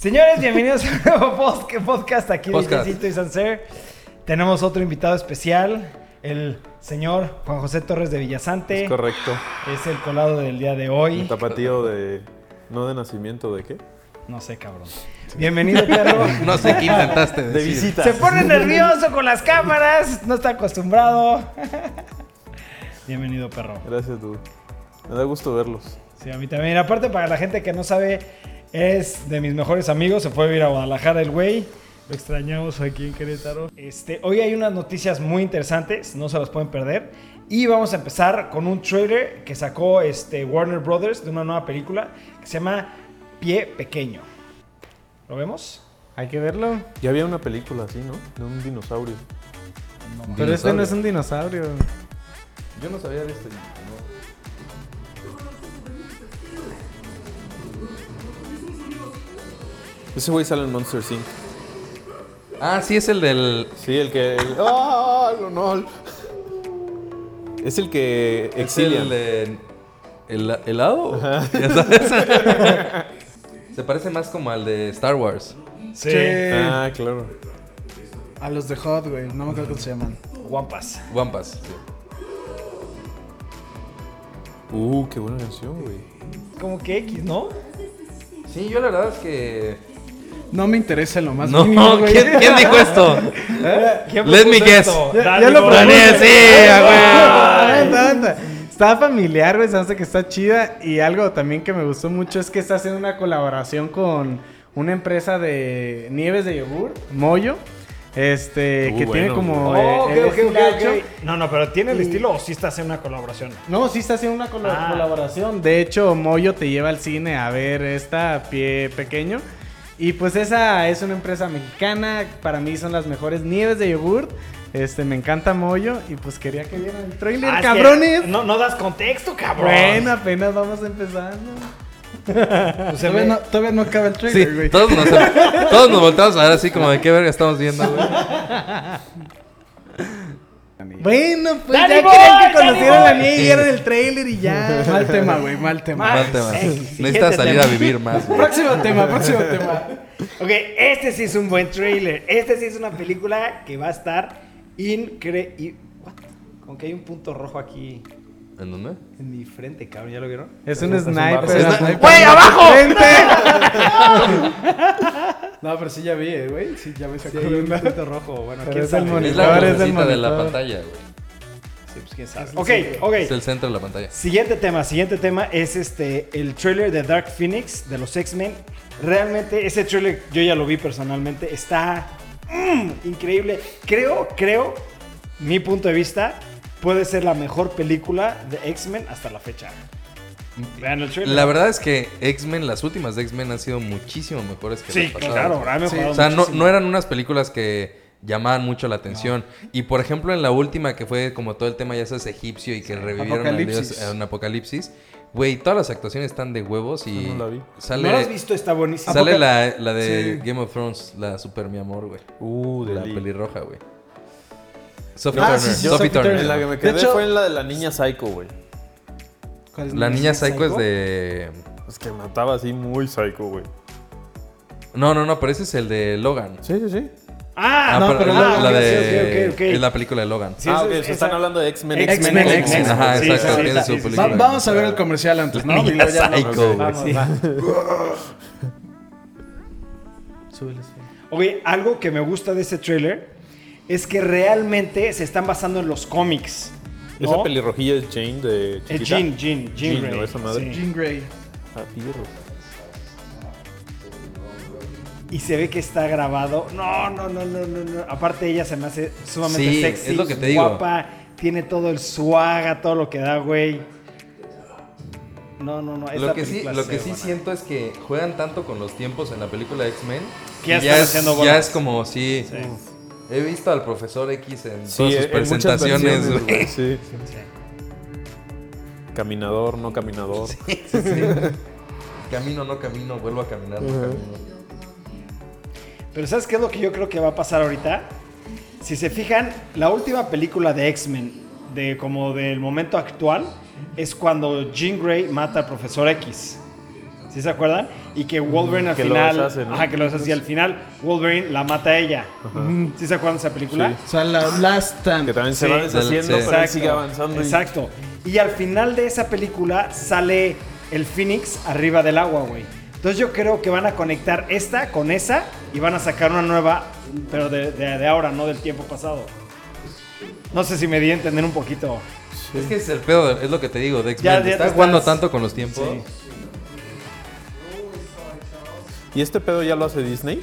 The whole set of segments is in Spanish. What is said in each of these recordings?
Señores, bienvenidos a un nuevo podcast aquí de Podcast. Jessito y Sancer. Tenemos otro invitado especial, el señor Juan José Torres de Villasante. Es correcto. Es el colado del día de Un hoy. tapatío de. No de nacimiento, ¿de qué? No sé, cabrón. Bienvenido, perro. No sé qué intentaste De visita. Se pone nervioso con las cámaras, no está acostumbrado. Bienvenido, perro. Gracias, dude. Me da gusto verlos. Sí, a mí también. Aparte, para la gente que no sabe, es de mis mejores amigos. Se fue a vivir a Guadalajara el güey. Lo extrañamos aquí en Querétaro. Este, hoy hay unas noticias muy interesantes, no se las pueden perder. Y vamos a empezar con un trailer que sacó este, Warner Brothers de una nueva película que se llama Pie Pequeño. ¿Lo vemos? Hay que verlo. Ya había una película así, ¿no? De un dinosaurio. Pero este no es un dinosaurio. Yo no sabía de este. Ese güey sale en Monster Inc. Ah, sí, es el del. Sí, el que. el- ¡Ah! lo no! Es el que Es exilian. el de. ¿El helado? Ya sabes. Se parece más como al de Star Wars. Sí. Ah, claro. A los de Hot, güey. No me acuerdo cómo se llaman. Guampas. Wampas. sí. Uh, qué buena canción, güey. Como que X, ¿no? Sí, yo la verdad es que. No me interesa en lo más No, mínimo, güey. ¿quién, quién dijo esto? ¿Quién Let me guess. esto? Ya, lo. Daniel, sí. Está familiar, güey. Se que está chida. Y algo también que me gustó mucho es que está haciendo una colaboración con una empresa de nieves de yogur, Moyo. Este, Uh, que bueno, tiene como. Oh, eh. No, no, pero ¿tiene el Y- estilo o sí está haciendo una colaboración? No, sí está haciendo una Ah. colaboración. De hecho, Moyo te lleva al cine a ver esta a pie pequeño. Y pues esa es una empresa mexicana. Para mí son las mejores nieves de yogur. Este, me encanta Moyo. Y pues quería que vieran el trailer, Ah, es que cabrones. No, no das contexto, cabrón. Bueno, apenas vamos empezando. Pues Todavía no, todavía no acaba el Sí, trailer, güey. todos nos, todos nos volteamos a ver así como de qué verga estamos viendo, güey. Bueno, pues ¡Dani ya Boy, querían que conocieran la nieve y vieron el trailer y ya. Mal tema, güey. Mal tema. Mal. Tema. Eh, Necesitas salir tema. a vivir más, güey. Próximo tema, próximo tema. Ok, este sí es un buen trailer. Este sí es una película que va a estar increíble. Como que hay un punto rojo aquí ¿En dónde? en mi frente, cabrón. ¿Ya lo vieron? Es un sniper. ¡Güey, abajo! No, pero sí ya vi, eh, güey. Sí, ya vi esa Sí, un punto rojo. Bueno, Pero quién es el monitor. Es la es el de la pantalla, güey. Sí, pues quién sabe. Ok, ok. Es el centro de la pantalla. Siguiente tema, siguiente tema es este el trailer de Dark Phoenix de los X-Men. Realmente ese trailer yo ya lo vi personalmente, está mm, increíble. Creo, creo, mi punto de vista puede ser la mejor película de X-Men hasta la fecha. Vean el trailer. La verdad es que X-Men, las últimas de X-Men han sido muchísimo mejores que sí, las pasadas. claro, ha mejorado O sea, no, eran unas películas que llamaban mucho la atención. Y por ejemplo, en la última, que fue como todo el tema, ya sabes, egipcio y que revivieron al dios Apocalipsis. en Apocalipsis. Güey, todas las actuaciones están de huevos y No la vi. sale, ¿No lo has visto? Está buenísimo. sale la, la de Sí. Game of Thrones, la super mi amor, güey. Uh, de La pelirroja, güey. Sophie Ah, Turner. sí, sí, Sophie Sophie Turner. En la que me quedé hecho- fue en la de la niña Psycho, güey. ¿Cuál es La niña psycho es de... Es que mataba así muy Psycho, güey. No, no, no, pero ese es el de Logan. Sí, sí, sí. Ah, no, pero pero la, de... Es la película de Logan. Sí, ah, están hablando de X-Men. X-Men, X-Men, X-Men. Ajá, Sí, exacto, sí, tiene sí, su sí, sí. película. Va- vamos a ver el comercial antes, ¿no? Niña Psycho, güey. Vamos, Sí. va. Súbele. Oye, algo que me gusta de ese trailer es que realmente se están basando en los cómics. ¿no? Esa pelirrojilla es Jane de chiquita. Jean, Jean, Jean, Jean, Grey. ¿no? Esa madre. Sí. Jean Grey. Ah. Y se ve que está grabado. No, no, no, no, no, no. Aparte ella se me hace sumamente Sí, sexy, es lo que te digo. guapa, tiene todo el swag, todo lo que da, güey. No, no, no. Lo que sí, lo que sí buena. siento es que juegan tanto con los tiempos en la película X-Men. Que ya están es, haciendo ya es como si... Sí. He visto al profesor X en Sí, todas sus en presentaciones. güey. Sí. Caminador, no caminador. Camino, no camino, vuelvo a caminar, no camino. Pero ¿sabes qué es lo que yo creo que va a pasar ahorita? Si se fijan, la última película de X-Men, de como del momento actual, es cuando Jean Grey mata al profesor X. ¿Sí se acuerdan? Y que Wolverine al que lo final. deshace, ¿no? Ajá, que lo deshace. Y al final Wolverine la mata a ella. ¿Sí se acuerdan de esa película? Sí. O sea, la Last Stand. Que también se Sí. va deshaciendo, Sí. pero sigue avanzando. Exacto. Y al final de esa película sale el Phoenix arriba del agua, güey. Entonces yo creo que van a conectar esta con esa y van a sacar una nueva, pero de, de- de ahora, no del tiempo pasado. No sé si me di a entender un poquito. Es que es el pedo, es lo que te digo, de X-Men. ya Está jugando tanto con los tiempos. ¿Y este pedo ya lo hace Disney?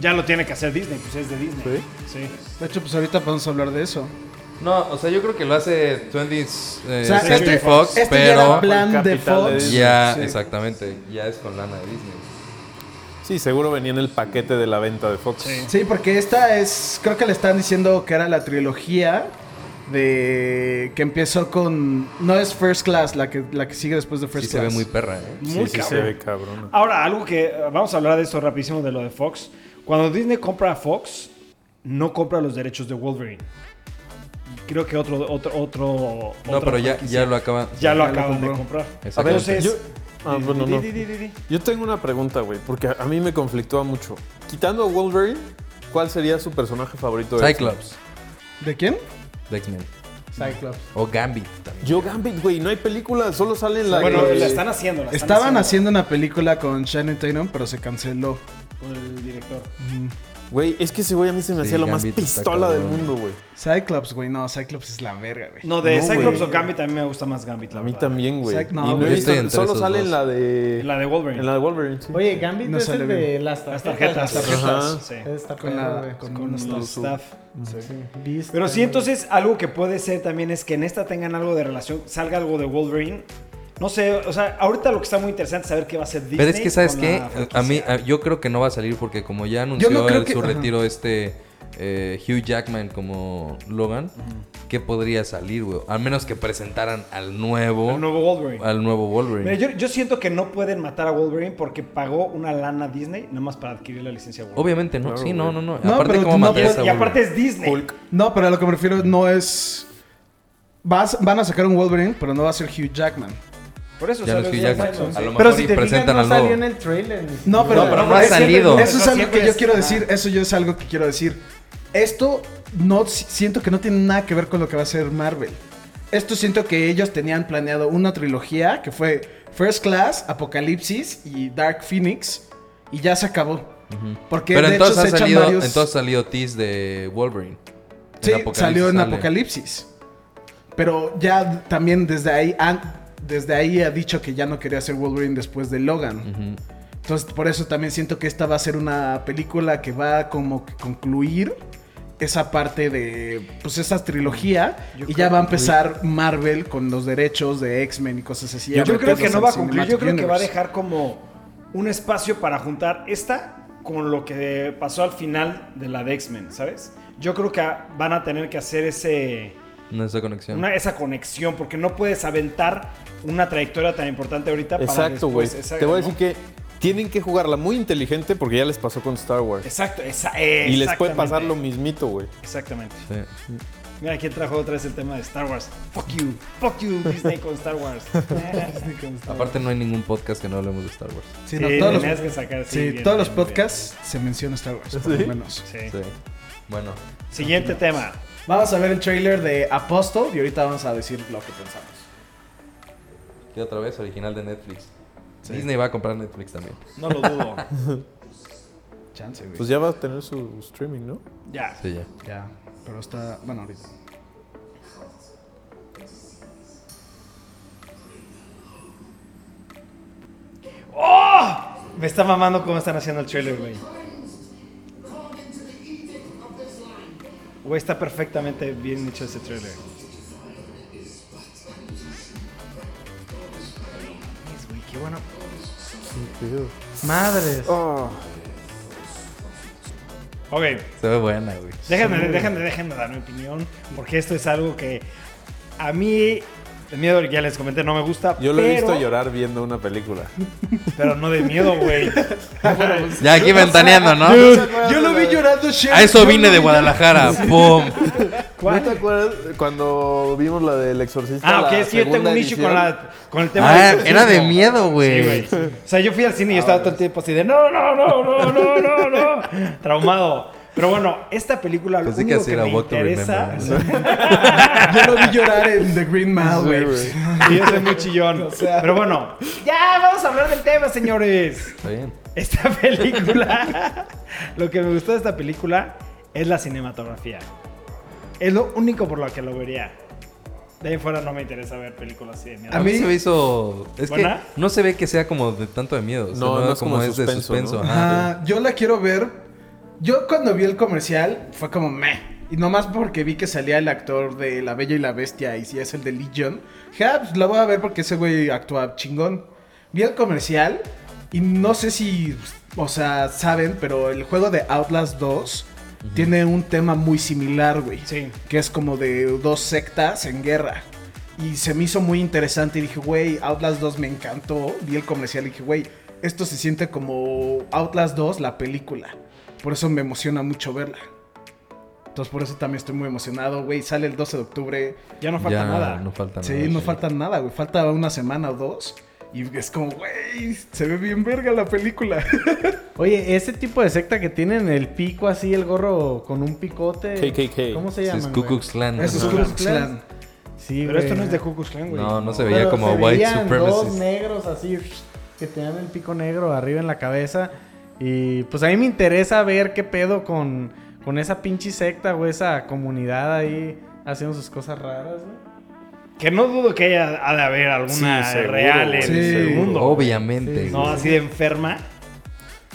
Ya lo tiene que hacer Disney, pues es de Disney. Sí. De hecho, pues ahorita podemos hablar de eso. No, o sea, yo creo que lo hace 20th eh, O sea, Century este- Fox, Este ya era pero plan de Fox. Disney. ya, Sí. exactamente, ya es con lana de Disney. Sí, seguro venía en el paquete de la venta de Fox. Sí. Sí, porque esta es. Creo que le están diciendo que era la trilogía de. que empezó con. No es First Class, la que, la que sigue después de Sí First se ve Class. muy perra, ¿eh? Muy sí, sí se ve cabrón. Ahora, algo que vamos a hablar de esto rapidísimo de lo de Fox. Cuando Disney compra a Fox, no compra los derechos de Wolverine. Creo que otro, otro, otro. No, pero ya, ya lo acaban. Ya lo Ya lo acaban de comprar. Exactamente. Entonces, yo- Ah, bueno, no. Yo tengo una pregunta, güey, porque a a mí me conflictúa mucho. Quitando a Wolverine, ¿cuál sería su personaje favorito de? Cyclops, ¿De quién? De X-Men. Cyclops. O Gambit también. Yo Gambit, güey, no hay película, solo sale en la Bueno, de- la están haciendo. la están Estaban haciendo una película con Shannon Tatum, pero se canceló. Por el director. Güey, es que ese güey a mí se me Sí, hacía lo más pistola del mundo, güey. Cyclops, güey. No, Cyclops es la verga, güey. No, de No, Cyclops o Gambit a mí me gusta más Gambit. La A mí verdad. también, güey. No, no solo esos sale dos. en la de... La de Wolverine. En la de Wolverine, sí. Oye, Gambit No es el bien. de las Las tarjetas. tarjetas. Ajá. tarjetas. Sí. Está Con, la, güey. con, Con los los staff. Beast. Pero sí, entonces algo que puede ser también es que en esta tengan algo de relación, salga algo de Wolverine. No sé, o sea, ahorita lo que está muy interesante es saber qué va a hacer Disney. Pero es que, ¿sabes qué? A mí, a- yo creo que no va a salir porque como ya anunció no el- que- su ajá. retiro este eh, Hugh Jackman como Logan, ¿qué podría salir, güey? Al menos que presentaran al nuevo, El nuevo Wolverine. al nuevo Wolverine. Mira, yo, yo siento que no pueden matar a Wolverine porque pagó una lana a Disney nada más para adquirir la licencia Wolverine. Obviamente no, Claro, sí, no, no, no. No, aparte, pero ¿cómo no a y aparte es Disney. Hulk. No, pero a lo que me refiero no es. Vas, van a sacar un Wolverine, pero no va a ser Hugh Jackman. Por eso Ya no dos Jackman. años. A lo Pero mejor si y te fijas, presentan no al salió en el trailer. ni No, pero, No, pero no No, ha salido. Pero Eso es algo que yo quiero decir. Eso yo es algo que quiero decir. Esto no si- siento que no tiene nada que ver con lo que va a ser Marvel. Esto siento que ellos tenían planeado una trilogía que fue First Class, Apocalipsis y Dark Phoenix y ya se acabó. Porque Pero de entonces hecho ha se echan salido, varios. entonces salió tease de Wolverine. Sí, Apocalipsis salió en sale. Apocalipsis. Pero ya también desde ahí han- desde ahí ha dicho que ya no quería hacer Wolverine después de Logan. Entonces, por eso también siento que esta va a ser una película que va a como que concluir esa parte de, pues, esa trilogía. Yo y ya va a empezar Marvel con los derechos de X-Men y cosas así. Yo, creo que no va a concluir. Yo creo que va a dejar como un espacio para juntar esta con lo que pasó al final de la de X-Men, ¿sabes? Yo creo que van a tener que hacer ese, No esa conexión. una- esa conexión porque no puedes aventar una trayectoria tan importante ahorita para Exacto, güey. Te voy a decir que tienen que jugarla muy inteligente porque ya les pasó con Star Wars. Exacto, esa, Y les puede exactamente. pasar lo mismito, güey. Exactamente. Sí. Mira, ¿quién trajo otra vez el tema de Star Wars? Fuck you, fuck you, Disney con Star Wars. Aparte no hay ningún podcast que no hablemos de Star Wars. Sí, Sí, no, todos los, tenías que sacar. sí, bien, todos los bien. podcasts se menciona Star Wars, por lo menos. Sí. Sí. Bueno, Siguiente tema. Vamos a ver el trailer de Apostle y ahorita vamos a decir lo que pensamos. ¿qué otra vez? Original de Netflix. Disney va a comprar Netflix también. No lo dudo. Chance, güey. Pues ya va a tener su streaming, ¿no? ya. Sí, ya. ya, pero está, bueno, ahorita. ¡Oh! Me está mamando cómo están haciendo el trailer, güey. Güey, está perfectamente bien hecho ese trailer. Es, güey, qué bueno. Madres. Ok, Se ve buena, güey. déjenme, déjenme, déjenme dar mi opinión, porque esto es algo que a mí, el miedo, ya les comenté, no me gusta. Yo lo he visto llorar viendo una película. Pero no de miedo, güey. Ya aquí ventaneando, ¿no? Yo lo vi llorando Cher. A eso vine de Guadalajara. ¡Pum! ¿No te acuerdas cuando vimos la del exorcista? Ah, ok, que yo tengo un issue con, la, con el tema Ah, del era de miedo, Sí, güey. güey. O sea, yo fui al cine y yo estaba todo el tiempo así de no, no, no, no, no, no, no. Traumado. Pero bueno, esta película lo Pensé que único que, era me interesa... Remember. Yo lo vi llorar en The Green Mile, güey. Sí, yo soy muy chillón. Pero bueno, ya vamos a hablar del tema, señores. Está bien. Esta película, lo que me gustó de esta película es la cinematografía. Es lo único por lo que lo vería. De ahí fuera no me interesa ver películas así de miedo. A mí se me hizo. Es ¿Buena? que no se ve que sea como de tanto de miedo. o sea, No, no es como de es de suspenso, suspenso. ¿no? ajá. Ajá, yo la quiero ver. Yo cuando vi el comercial fue como meh. Y nomás porque vi que salía el actor de La Bella y la Bestia y si es el de Legion. Dije, ah, pues la voy a ver porque ese güey actúa chingón. Vi el comercial y no sé si, o sea, saben, pero el juego de Outlast 2 tiene un tema muy similar, güey. Sí. Que es como de dos sectas en guerra. Y se me hizo muy interesante y dije, güey, Outlast 2 me encantó. Vi el comercial y dije, güey, esto se siente como Outlast 2, la película. Por eso me emociona mucho verla. Entonces por eso también estoy muy emocionado, güey. Sale el 12 de octubre. Ya no falta Ya nada. No falta Sí, nada. no falta nada, güey. Falta una semana o dos. Y es como, güey, se ve bien verga la película. Oye, ese tipo de secta que tienen el pico así, el gorro con un picote. KKK. ¿Cómo se Sí, llama? es Ku Klux Klan. Eso es. Ku Klux Klan. Sí, Pero esto no es de Ku Klux Klan, güey. No, no se veía Pero como se white veían dos negros así que tenían el pico negro arriba en la cabeza. Y pues a mí me interesa ver qué pedo con, con esa pinche secta o esa comunidad ahí haciendo sus cosas raras, ¿no? Que no dudo que haya ha de haber alguna Sí, seguro, real en Sí, el mundo. güey. Obviamente. No, güey. así de enferma.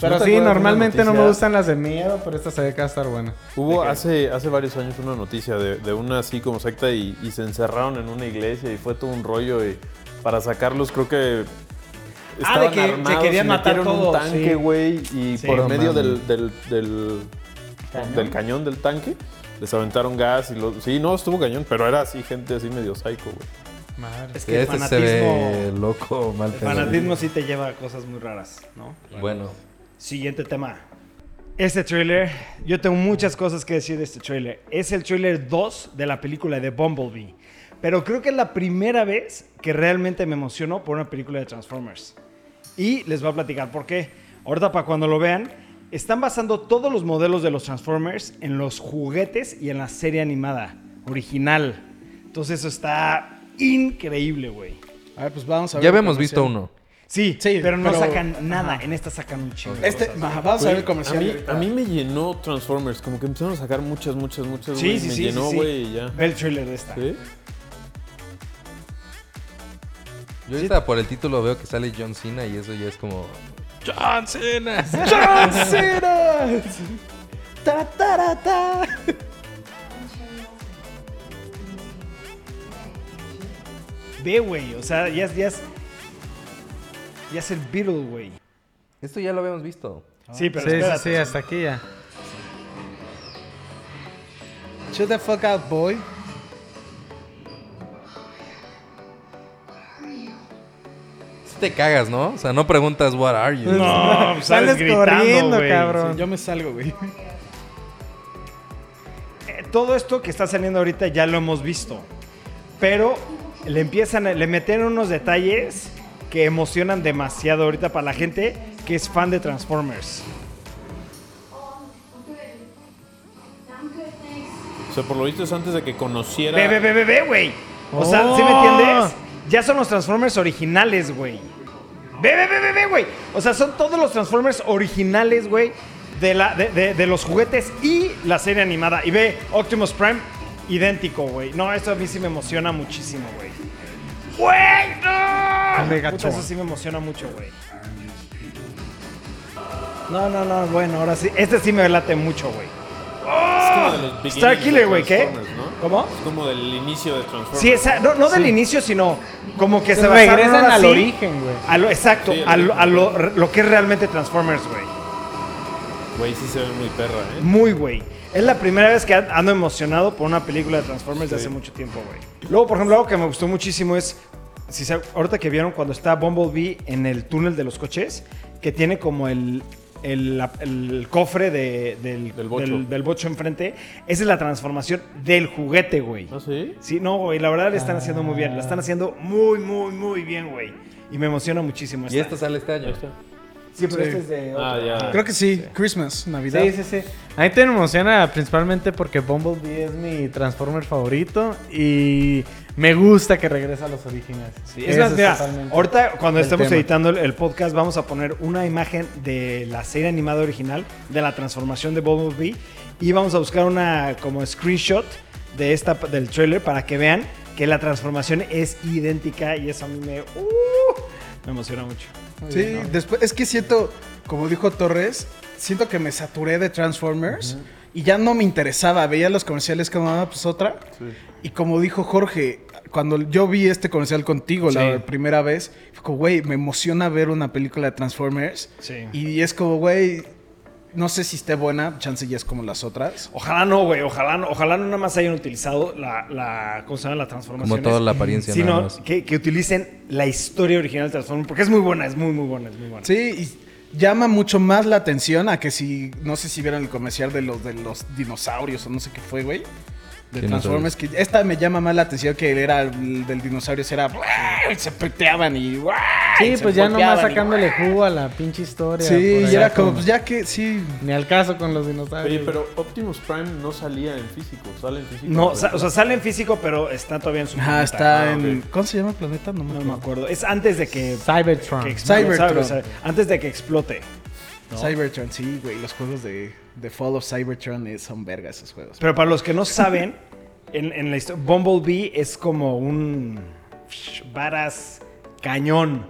Pero ¿No te sí, normalmente no me gustan las de miedo, pero esta se ve que va a estar buena. Hubo hace, hace varios años una noticia de, de una así como secta y, y se encerraron en una iglesia y fue todo un rollo y para sacarlos creo que Ah, de que se armados querían y matar todos, un tanque, sí. güey, y Sí. por medio del, del, del, ¿Cañón? del cañón del tanque les aventaron gas y lo, sí, no, estuvo cañón, pero era así gente así medio psycho, güey. Madre. Es que el Este se ve fanatismo, loco, mal el fanatismo sí te lleva a cosas muy raras, ¿no? Bueno. Siguiente tema. Este trailer, yo tengo muchas cosas que decir de este trailer. Es el trailer 2 de la película de Bumblebee. Pero creo que es la primera vez que realmente me emociono por una película de Transformers. Y les voy a platicar por qué. Ahorita para cuando lo vean, están basando todos los modelos de los Transformers en los juguetes y en la serie animada original. Entonces eso está increíble, güey. A ver, pues vamos a ver. Ya habíamos visto uno. Sí, Sí, pero no pero- sacan nada. ajá. En esta sacan un chingo. Este, ajá, vamos a ver el A comercial. mí, a mí me llenó Transformers, como que empezaron a sacar muchas, muchas, muchas, Sí, güey, sí, me sí, llenó, sí, ya. Ve el trailer de esta. ¿Sí? Yo ahorita por el título veo que sale John Cena y eso ya es como. ¡John Cena! ¡John Cena! Ta, ta, ra, ta. Ve, güey. O sea, ya es. Ya es, ya es el Beatle, güey. Esto ya lo habíamos visto. Sí, pero sí, sí, espérate. sí, hasta aquí ya. Shut the fuck out, boy. Te cagas, ¿no? O sea, no preguntas what are you. No, pues, sales Sales gritando, corriendo, güey. cabrón. Yo me salgo, güey. Eh, Todo esto que está saliendo ahorita ya lo hemos visto. Pero le empiezan, a- le meten unos detalles que emocionan demasiado ahorita para la gente que es fan de Transformers. O sea, por lo visto es antes de que conociera... Ve, ve, ve, ve, ve, güey. O sea, ¿sí me Oh. entiendes? Ya son los Transformers originales, güey. Ve, ve, ve, ve, ve, güey. O sea, son todos los Transformers originales, güey. De, la, de, de- de los juguetes y la serie animada. Y ve, Optimus Prime, idéntico, güey. No, esto a mí sí me emociona muchísimo, güey. ¡Güey! ¡No! Puta, eso sí me emociona mucho, güey. No, no, no, bueno, ahora sí. Este sí me late mucho, güey. Es como de los beginnings Star Killer, güey, ¿qué? ¿no? ¿Cómo? Es como del inicio de Transformers. Sí, esa, no, no del inicio, sino como que se, Se basaron regresan al sí origen, güey. A lo, exacto, Sí, a, lo, a lo- lo que es realmente Transformers, güey. Güey, sí se ve muy perra, ¿eh? Muy, güey. Es la primera vez que an- ando emocionado por una película de Transformers de hace mucho tiempo, güey. Luego, por ejemplo, algo que me gustó muchísimo es, si se- ahorita que vieron cuando está Bumblebee en el túnel de los coches, que tiene como el, el, la- el cofre de- del, Del bocho. del- del bocho enfrente, esa es la transformación del juguete, güey. ¿Ah, sí? Sí, no, güey, la verdad le están haciendo muy bien. La están haciendo muy, muy, muy bien, güey. Y me emociona muchísimo. Y esta sale este año. Sí, pero Sí. este es de. Ah, otro. Creo que sí, Christmas, Navidad. Sí, sí, sí. A mí te emociona principalmente porque Bumblebee es mi Transformer favorito y me gusta que regresa a los orígenes. Sí, es más, mira, ahorita cuando estemos tema. editando el, el podcast vamos a poner una imagen de la serie animada original, de la transformación de Bumblebee y vamos a buscar una como screenshot de esta del trailer para que vean que la transformación es idéntica y eso a mí me, uh, me emociona mucho. Sí, después, es que siento, como dijo Torres, siento que me saturé de Transformers y ya no me interesaba. Veía los comerciales como, ah, pues otra. Y como dijo Jorge, cuando yo vi este comercial contigo la Sí. primera vez, fue como, güey, me emociona ver una película de Transformers. Sí. Y es como, güey, no sé si esté buena, chance ya es como las otras. Ojalá no, güey, ojalá no, ojalá no nada más hayan utilizado la, la ¿cómo se llama? La transformación. Como toda la apariencia nada Sino más. que, que utilicen la historia original de Transformers, porque es muy buena, es muy, muy buena, es muy buena. Sí, y llama mucho más la atención a que si, no sé si vieron el comercial de los, de los dinosaurios o no sé qué fue, güey. De. Transformers, que esta me llama más la atención que era el del dinosaurio, era se peteaban y Sí, pues ya nomás y- sacándole jugo a la pinche historia. Sí, y era como, pues ya que, sí. Ni al caso con los dinosaurios. Oye, pero Optimus Prime no salía en físico, sale en físico. No, sa- o sea, sale en físico, pero está todavía en su planeta. está Ah, en. ¿Cómo se llama el planeta? No me No acuerdo. me acuerdo. Es antes de que, Cybertron. que explote, Cybertron. antes de que explote. ¿No? Cybertron, sí, güey. Los juegos de, de Fall of Cybertron eh, son verga esos juegos. Pero para los que no saben, en, en la historia, Bumblebee es como un varas cañón.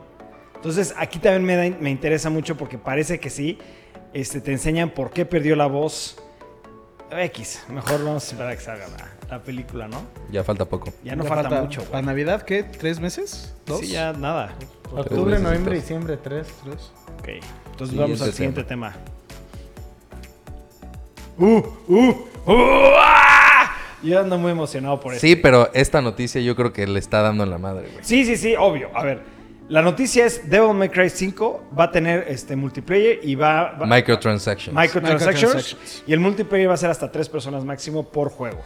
Entonces, aquí también me, da- me interesa mucho porque parece que sí. Este, te enseñan por qué perdió la voz. X, mejor vamos a esperar a que salga la, la película, ¿no? Ya falta poco. Ya no Ya falta, mucho. ¿Para. Navidad qué? ¿Tres meses? ¿Dos? Sí, ya nada. Octubre, noviembre, diciembre, tres. ¿Tres? Ok. Entonces Siguiente vamos al tema. siguiente tema. Uh, uh, uh, ah. Yo ando muy emocionado por eso. Sí, pero esta noticia yo creo que le está dando en la madre, güey. Sí, sí, sí, obvio. A ver, la noticia es Devil May Cry 5 va a tener este multiplayer y va, va- Microtransactions. microtransactions, Microtransactions. y el multiplayer va a ser hasta tres personas máximo por juego.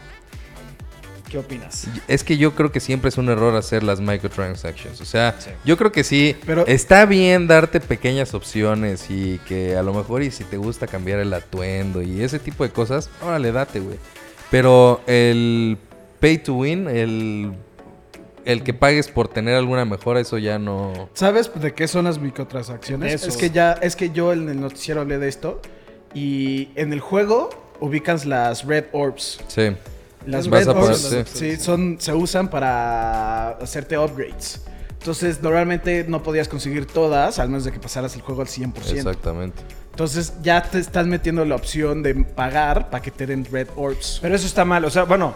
¿Qué opinas? Es que yo creo que siempre es un error hacer las microtransactions. O sea, Sí. yo creo que sí. Pero- está bien darte pequeñas opciones y que a lo mejor y si te gusta cambiar el atuendo y ese tipo de cosas, órale, date, güey. Pero el pay to win, el, el que pagues por tener alguna mejora, eso ya no... ¿Sabes de qué son las microtransacciones? Eso. Es que ya, es que yo en el noticiero hablé de esto. Y en el juego ubicas las Red Orbs. Sí. Las Vas Red a poder- Orbs sí. sí, son, se usan para hacerte upgrades. Entonces, normalmente no podías conseguir todas, al menos de que pasaras el juego al 100%. Exactamente. Entonces, ya te estás metiendo la opción de pagar para que te den Red Orbs. Pero eso está mal. O sea, bueno,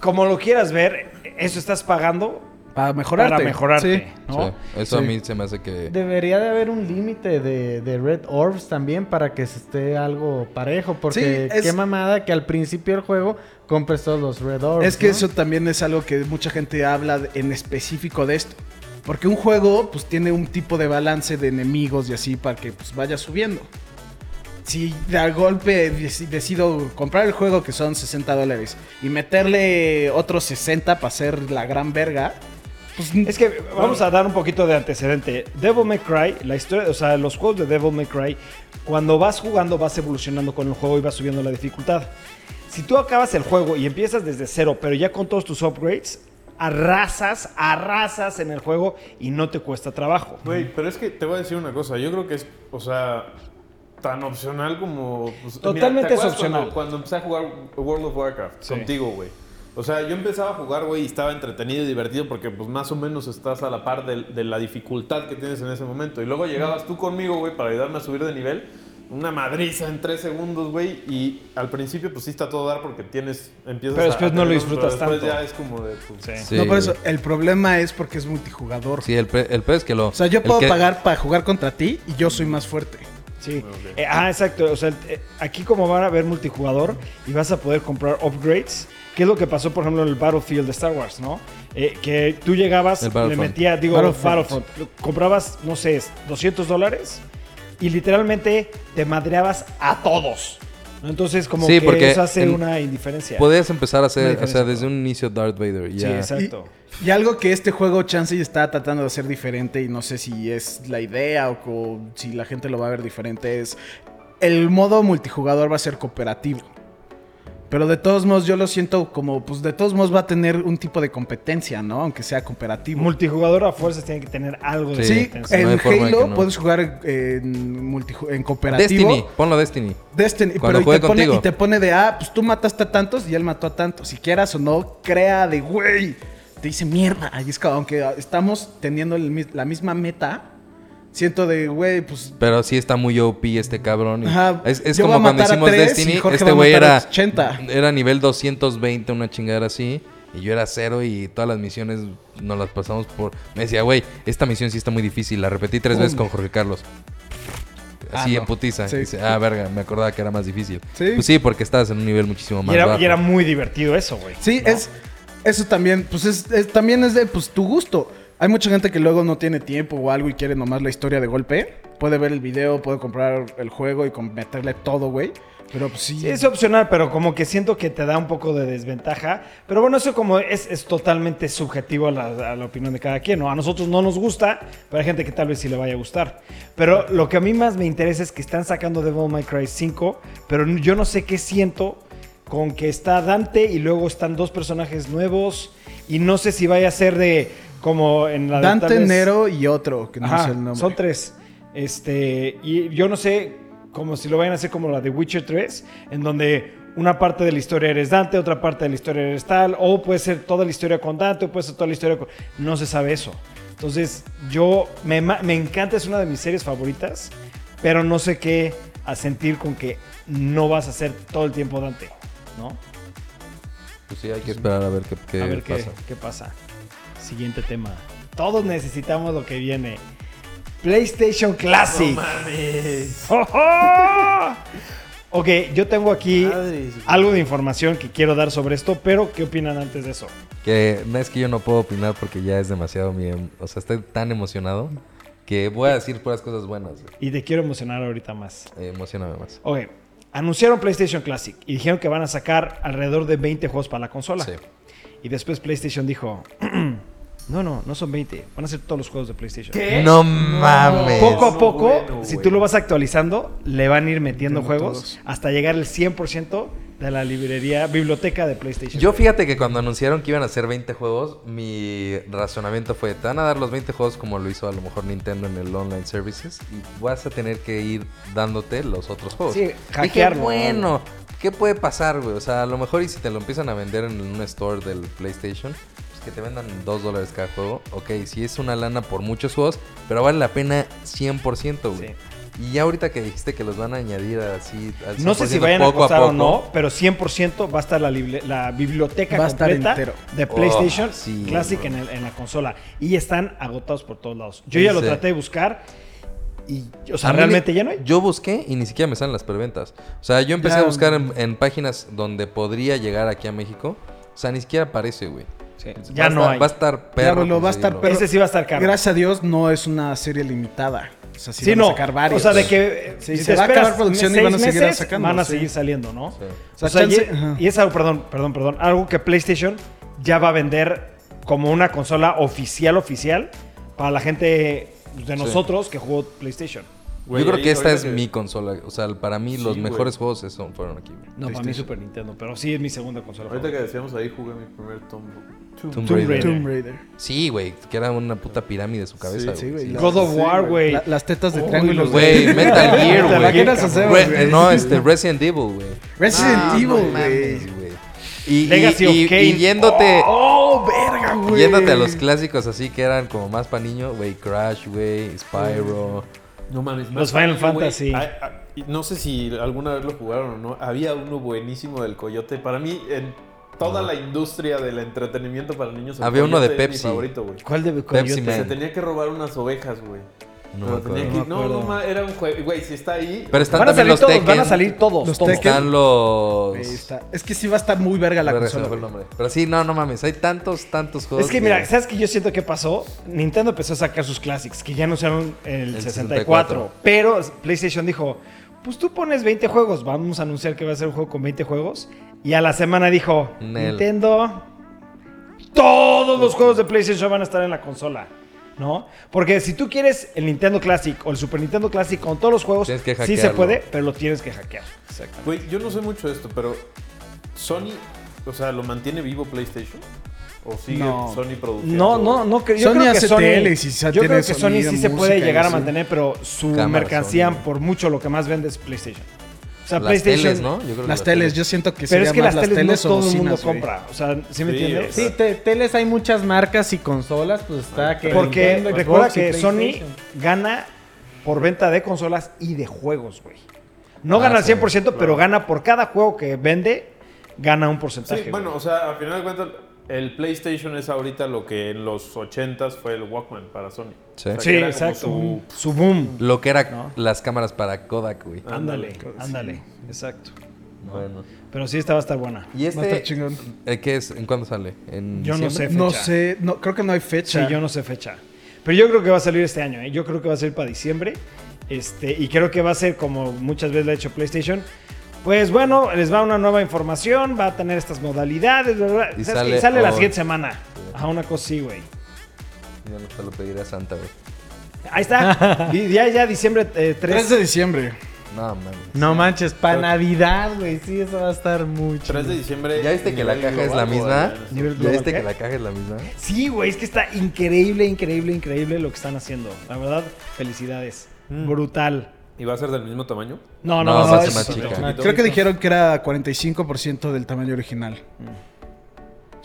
como lo quieras ver, eso estás pagando Para mejorarte. para mejorarte. Sí. ¿no? Sí. Eso a mí se me hace que... Debería de haber un límite de, de Red Orbs también para que se esté algo parejo. Porque Sí, es- qué mamada que al principio del juego compres todos los Red Orbs. Es que ¿no? eso también es algo que mucha gente habla en específico de esto. Porque un juego, pues, tiene un tipo de balance de enemigos y así para que, pues, vaya subiendo. Si de al golpe deci- decido comprar el juego que son 60 dólares y meterle otros 60 para hacer la gran verga, pues Es que vamos a dar un poquito de antecedente. Devil May Cry, la historia, o sea, los juegos de Devil May Cry, cuando vas jugando vas evolucionando con el juego y vas subiendo la dificultad. Si tú acabas el juego y empiezas desde cero, pero ya con todos tus upgrades, arrasas, arrasas en el juego y no te cuesta trabajo. Güey, pero es que te voy a decir una cosa. Yo creo que es, o sea, tan opcional como. pues, Totalmente ¿te es opcional. Cuando, cuando empecé a jugar World of Warcraft Sí. contigo, güey. O sea, yo empezaba a jugar, güey, y estaba entretenido y divertido porque, pues, más o menos estás a la par de, de la dificultad que tienes en ese momento. Y luego llegabas tú conmigo, güey, para ayudarme a subir de nivel. Una madriza en tres segundos, güey. Y al principio, pues sí está a todo dar porque tienes. Empiezas Pero a- después a no lo disfrutas pero después tanto. ya es como de. pues, Sí, no por eso. El problema es porque es multijugador. Sí, el, el peor es que lo... O sea, yo puedo que- pagar para jugar contra ti y yo soy más fuerte. Sí. Eh, ah, exacto. O sea, eh, aquí como van a ver multijugador y vas a poder comprar upgrades, ¿qué es lo que pasó, por ejemplo, en el Battlefield de Star Wars, no? Eh, que tú llegabas, le metías, digo, Battlefront. Battlefront. comprabas, no sé, 200 dólares, y literalmente te madreabas a todos. ¿no? Entonces, como Sí, que porque eso hace en- una indiferencia. Podías empezar a hacer, o sea, desde un inicio Darth Vader. Sí, exacto. Y algo que este juego Chansey está tratando de hacer diferente y no sé si es la idea o, si la gente lo va a ver diferente es el modo multijugador va a ser cooperativo. Pero de todos modos yo lo siento como pues de todos modos va a tener un tipo de competencia, ¿no? Aunque sea cooperativo. Multijugador a fuerzas tiene que tener algo de Sí, no hay en forma de Halo que no. puedes jugar en, multiju- en cooperativo. Destiny, ponlo Destiny. Destiny, Cuando pero y juegue te, pone, contigo. y te pone de, ah, pues tú mataste a tantos y él mató a tantos. Si quieras o no, crea de, güey. Te dice mierda. Y es que aunque estamos teniendo el mis- la misma meta, siento de, güey, pues... Pero sí está muy OP este cabrón. y- Ajá, Es, es como cuando hicimos tres y Destiny. Este güey era, 80. era nivel 220, una chingada así. Y yo era cero y todas las misiones nos las pasamos por... Me decía, güey, esta misión sí está muy difícil. La repetí tres veces con Jorge Carlos. Ah, Así no. en putiza. Sí. Dice, ah, verga, me acordaba que era más difícil. Sí. Pues sí, porque estabas en un nivel muchísimo Y más era, bajo. y era muy divertido eso, güey. Sí, ¿no? es... Eso también, pues es, es- también es de, pues, tu gusto. Hay mucha gente que luego no tiene tiempo o algo y quiere nomás la historia de golpe. Puede ver el video, puede comprar el juego y meterle todo, güey. Pero pues sí. Es opcional, pero como que siento que te da un poco de desventaja. Pero bueno, eso como es, es totalmente subjetivo a la, a la opinión de cada quien, ¿no? A nosotros no nos gusta, pero hay gente que tal vez sí le vaya a gustar. Pero lo que a mí más me interesa es que están sacando Devil May Cry 5, pero yo no sé qué siento con que está Dante y luego están dos personajes nuevos y no sé si vaya a ser de como en la de Dante, vez- Nero y otro, que no Ajá, sé el nombre. Son tres. Este, y yo no sé, como si lo vayan a hacer como la de Witcher 3, en donde una parte de la historia eres Dante, otra parte de la historia eres tal, o puede ser toda la historia con Dante, o puede ser toda la historia con... No se sabe eso. Entonces, yo me, me encanta, es una de mis series favoritas, pero no sé qué a sentir con que no vas a ser todo el tiempo Dante, ¿no? Pues sí, hay que esperar a ver qué, qué a ver qué pasa. qué pasa. Siguiente tema. Todos necesitamos lo que viene. PlayStation Classic. No mames. ¡Oh, oh! Ok, yo tengo aquí algo de información que quiero dar sobre esto, pero ¿qué opinan antes de eso? Que no es que yo no puedo opinar porque ya es demasiado mi... em- O sea, estoy tan emocionado que voy a decir puras cosas buenas. Y te quiero emocionar ahorita más. Eh, emocioname más. Ok, anunciaron PlayStation Classic y dijeron que van a sacar alrededor de 20 juegos para la consola. Sí. Y después PlayStation dijo, no, no, no son 20, van a ser todos los juegos de PlayStation. No mames. Poco a No, poco, bueno, si tú lo vas actualizando, le van a ir metiendo juegos todos. hasta llegar el 100% de la librería, biblioteca de PlayStation. Yo fíjate que cuando anunciaron que iban a hacer 20 juegos, mi razonamiento fue, te van a dar los 20 juegos como lo hizo a lo mejor Nintendo en el Online Services y vas a tener que ir dándote los otros juegos. Sí, Dije, hackearlo, bueno, ¿qué puede pasar, güey? O sea, a lo mejor y si te lo empiezan a vender en un store del PlayStation, que te vendan 2 dólares cada juego. Ok, sí es una lana por muchos juegos, pero vale la pena 100%, güey. Sí. Y ya ahorita que dijiste que los van a añadir así al No sé si 100% vayan a costar o poco. no, pero 100% va a estar la, biblioteca Va a estar completa de PlayStation Oh, sí, Classic en, el- en la consola. Y están agotados por todos lados. Yo ya lo traté de buscar y, o sea, realmente ni- ya no hay. Yo busqué y ni siquiera me salen las preventas. O sea, yo empecé Ya. a buscar en, en páginas donde podría llegar aquí a México. O sea, ni siquiera aparece, güey. Sí, Va ya a no estar- hay. Va a estar perro. Diablo, va a estar perro. Ese sí va a estar caro. Gracias a Dios no es una serie limitada. O sea, sí, Sí, van no. a sacar varios. O sea, de que Sí, si se va a acabar producción y seis van a seguir meses, sacando, Van a sí. seguir saliendo, ¿no? Sí. O sea, O sea, chance- y- y, es algo, perdón, perdón, perdón, algo que PlayStation ya va a vender como una consola oficial, oficial, para la gente de nosotros que jugó PlayStation. Güey, yo creo que esta es que- mi consola. O sea, para mí Sí, los güey. mejores juegos son, fueron aquí. güey. No, para mí. Super Nintendo, pero sí es mi segunda consola. Ahorita que favorita. decíamos ahí jugué mi primer Tomb, Tomb Tomb Raider. Raider. Tomb Raider. Sí, güey. Que era una puta pirámide de su cabeza, sí, güey. Sí. God of War, güey. güey. La- las tetas de Uy, triángulo. los Güey, Metal Gear, güey. quieres hacer, Re- güey. no, este, Resident Evil, güey. Resident Ah, Evil, no güey. mames, güey. Y, y- Legacy of y- Kain. y yéndote, Oh, verga, güey. yéndote a los clásicos así que eran como más pa' niño, güey. Crash, güey. Spyro. No mames, Los Final Fantasy. hay- no sé si alguna vez lo jugaron o no. Había uno buenísimo del Coyote. Para mí, en toda la industria del entretenimiento para niños, Había uno de Pepsi. favorito, güey. ¿Cuál de Pepsi? Man. Se tenía que robar unas ovejas, güey. No me tenía acuerdo. que- no, no, ma- era un juego. Güey, si está ahí. Pero están Van a también salir los todos, Tekken. van a salir todos. Los todos. Tekken. Están los... Ahí está. Es que sí va a estar muy verga la Verga, se me consola. fue el güey. nombre. Pero sí, no, no mames. Hay tantos, tantos juegos. Es que mira, ¿sabes qué yo siento que pasó? Nintendo empezó a sacar sus classics, que ya no usaron el, El 64, 64. pero PlayStation dijo, pues tú pones 20 juegos, vamos a anunciar que va a ser un juego con 20 juegos. Y a la semana dijo, Nel. Nintendo, todos los juegos de PlayStation van a estar en la consola. ¿No? Porque si tú quieres el Nintendo Classic o el Super Nintendo Classic con todos los juegos, que sí se puede, pero lo tienes que hackear. Exacto. Güey, yo no sé mucho de esto, pero Sony, o sea, ¿lo mantiene vivo PlayStation? ¿O sigue No. Sony produciendo? No, no, no creo. Yo Sony creo que hace Sony, sa- yo creo que Sony sí se puede llegar a mantener, pero su Cámara, mercancía Sony. por mucho lo que más vende es PlayStation. O sea, Las PlayStation. teles, ¿no? Yo creo que Las teles, yo siento que Pero es que más las teles, no todo el mundo compra. O sea, ¿sí me Sí, entiendes? Sí, te- teles hay muchas marcas y consolas, pues está que Porque Nintendo, recuerda que Sony gana por venta de consolas y de juegos, güey. No Ah, gana al sí, 100%, pero gana por cada juego que vende, gana un porcentaje. Sí, bueno, güey. o sea, al final de cuentas, el PlayStation es ahorita lo que en los 80s fue el Walkman para Sony. Sí. O sea, sí, exacto. su- Su boom. Lo que era ¿No? las cámaras para Kodak, güey. Ándale, ándale. Exacto. Bueno. Pero sí, esta va a estar buena. ¿Y Va a estar este chingón. eh, qué es? ¿En cuándo sale? ¿En Yo no sé. No fecha. sé, no, creo que no hay Sí, fecha. yo no sé fecha. Pero yo creo que va a salir este año, ¿eh? Yo creo que va a salir para diciembre. Este, y creo que va a ser como muchas veces lo ha hecho PlayStation. Pues bueno, les va una nueva información, va a tener estas modalidades, bla, bla. Y ¿Sabes sale sale la siguiente semana. A una cosa sí, güey. Yo no te lo pediré a Santa, güey. Ahí está. Di- ya, ya, diciembre eh, 3. 3 de diciembre. No, mames. No manches, para Navidad, güey. Sí, eso va a estar muy 3 de diciembre. ¿Ya viste que la nivel caja es la global, misma? güey. Nivel ¿Ya global, viste ¿qué? que la caja es la misma? Sí, güey, es que está increíble, increíble, increíble lo que están haciendo. La verdad, felicidades. Brutal. ¿Y va a ser del mismo tamaño? No, no, No, no, va a ser es- más chica. Creo que dijeron que era 45% del tamaño original.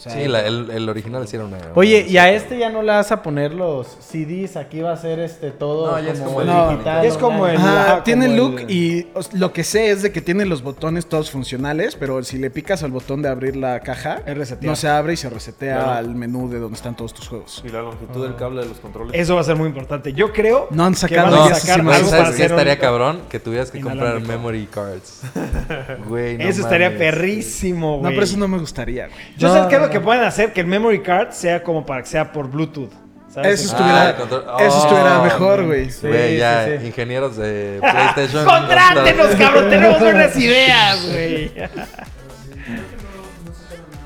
O sea, Sí, la- el, el original sí era una... Oye, y a este ya no le vas a poner los CDs, aquí va a ser este todo No, ya es como el digital. es como el- Ajá, ajá, tiene como look el- y os- lo que sé es de que tiene los botones todos funcionales, pero si le picas al botón de abrir la caja, no se abre y se resetea Claro. al menú de donde están todos tus juegos. Y la longitud del cable de los controles. Eso va a ser muy importante. Yo creo No han que sacado van a No, ya sacar sí, algo sí, para ¿sabes qué hacer un- estaría cabrón? Que tuvieras que comprar memory cards. Güey, no Eso estaría perrísimo, No, güey. pero eso no me gustaría, güey. Yo No, sé no, lo que pueden hacer, que el memory card sea como para que sea por Bluetooth. ¿sabes? Eso Ah, estuviera, control- eso Oh, estuviera mejor, güey. Güey, ya, sí, sí. ingenieros de PlayStation. ¡Contrátenos, cabrón! Tenemos unas ideas, güey.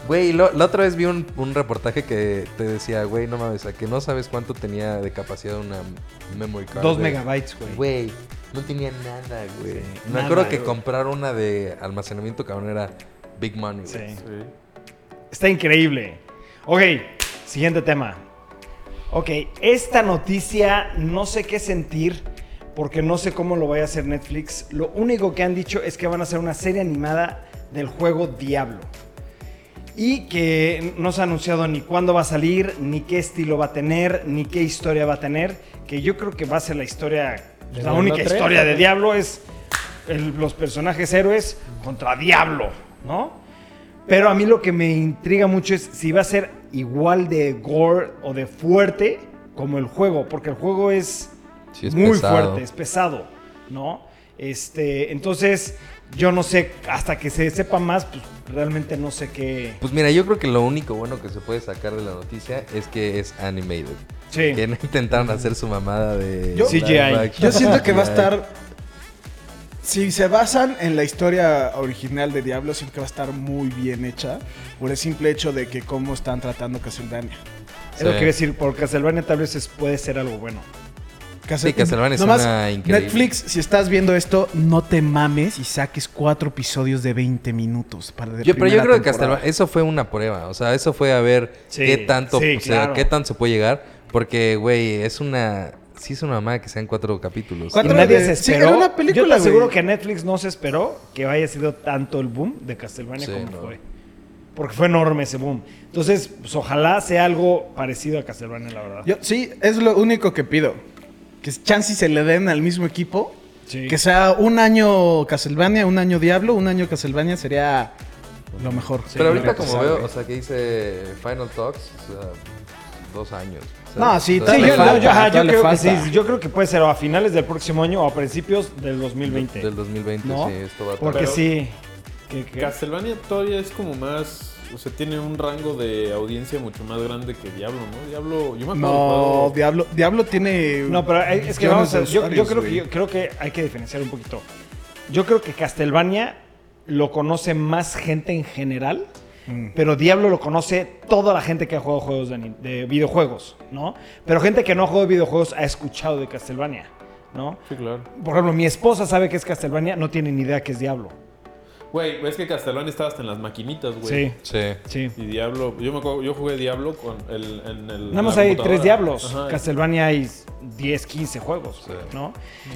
Güey, la otra vez vi un, un reportaje que te decía, güey, no mames, a que no sabes cuánto tenía de capacidad una memory card. Dos megabytes, güey. Güey, no tenía nada, güey. Me nada, acuerdo que comprar una de almacenamiento cabrón era big money. Sí. Sí. Está increíble. Ok, siguiente tema. Ok, esta noticia no sé qué sentir porque no sé cómo lo vaya a hacer Netflix. Lo único que han dicho es que van a hacer una serie animada del juego Diablo. Y que no se ha anunciado ni cuándo va a salir, ni qué estilo va a tener, ni qué historia va a tener. Que yo creo que va a ser la historia, ¿De la única 3? historia de Diablo es el- los personajes héroes contra Diablo, ¿no? Pero a mí lo que me intriga mucho es si va a ser igual de gore o de fuerte como el juego, porque el juego es, Sí, es muy pesado. fuerte, es pesado, ¿no? Este, entonces yo no sé, hasta que se sepa más, pues realmente no sé qué. Pues mira, yo creo que lo único bueno que se puede sacar de la noticia es que es animated. Sí. Que no intentaron hacer su mamada de Yo- CGI. Yo siento que va a estar. Si se basan en la historia original de Diablo, siento que va a estar muy bien hecha. Por el simple hecho de que cómo están tratando Castlevania. Es lo que Sí. quiero decir, por Castlevania tal vez es- puede ser algo bueno. Castle- Sí, Castlevania es Nomás, una increíble. Netflix, si estás viendo esto, no te mames y saques cuatro episodios de 20 minutos para de Yo, pero yo creo que. Castlevania, eso fue una prueba. O sea, eso fue a ver Sí, qué tanto, sí, o sea, claro. qué tanto se puede llegar. Porque, güey, es una. Sí, es una mamada que sean cuatro capítulos. Y Cuatro nadie de- se sí, esperó. era una película, yo te aseguro güey. que Netflix no se esperó que haya sido tanto el boom de Castlevania Sí, como no. fue. Porque fue enorme ese boom. Entonces, pues ojalá sea algo parecido a Castlevania, la verdad. Yo, sí, es lo único que pido. Que chance se le den al mismo equipo. Sí. Que sea un año Castlevania, un año Diablo, un año Castlevania sería lo mejor. Pero ahorita, como veo, o sea, que dice Final Talks, o sea, dos años. No, sí, Sí, yo, le falta, yo- ajá, yo todavía le creo que falta. sí. Yo creo que puede ser o a finales del próximo año o a principios del 2020. Del 2020, ¿No? sí, esto va a Porque sí. que- que- Castlevania todavía es como más. O sea, tiene un rango de audiencia mucho más grande que Diablo, ¿no? Diablo. Yo me acuerdo. No, Diablo, Diablo tiene. No, pero es es que vamos a, yo, yo creo que yo creo que hay que diferenciar un poquito. Yo creo que Castlevania lo conoce más gente en general, Mm. pero Diablo lo conoce toda la gente que ha jugado juegos de, de videojuegos, ¿no? Pero gente que no ha jugado videojuegos ha escuchado de Castlevania, ¿no? Sí, claro. Por ejemplo, mi esposa sabe que es Castlevania, no tiene ni idea que es Diablo. Güey, ves que Castlevania estaba hasta en las maquinitas, güey. Sí, Sí. sí. Y Diablo. Yo me acuerdo, yo jugué Diablo con el. En el Nada más hay tres Diablos. Ajá. Castlevania hay 10, 15 juegos, Sí. ¿no?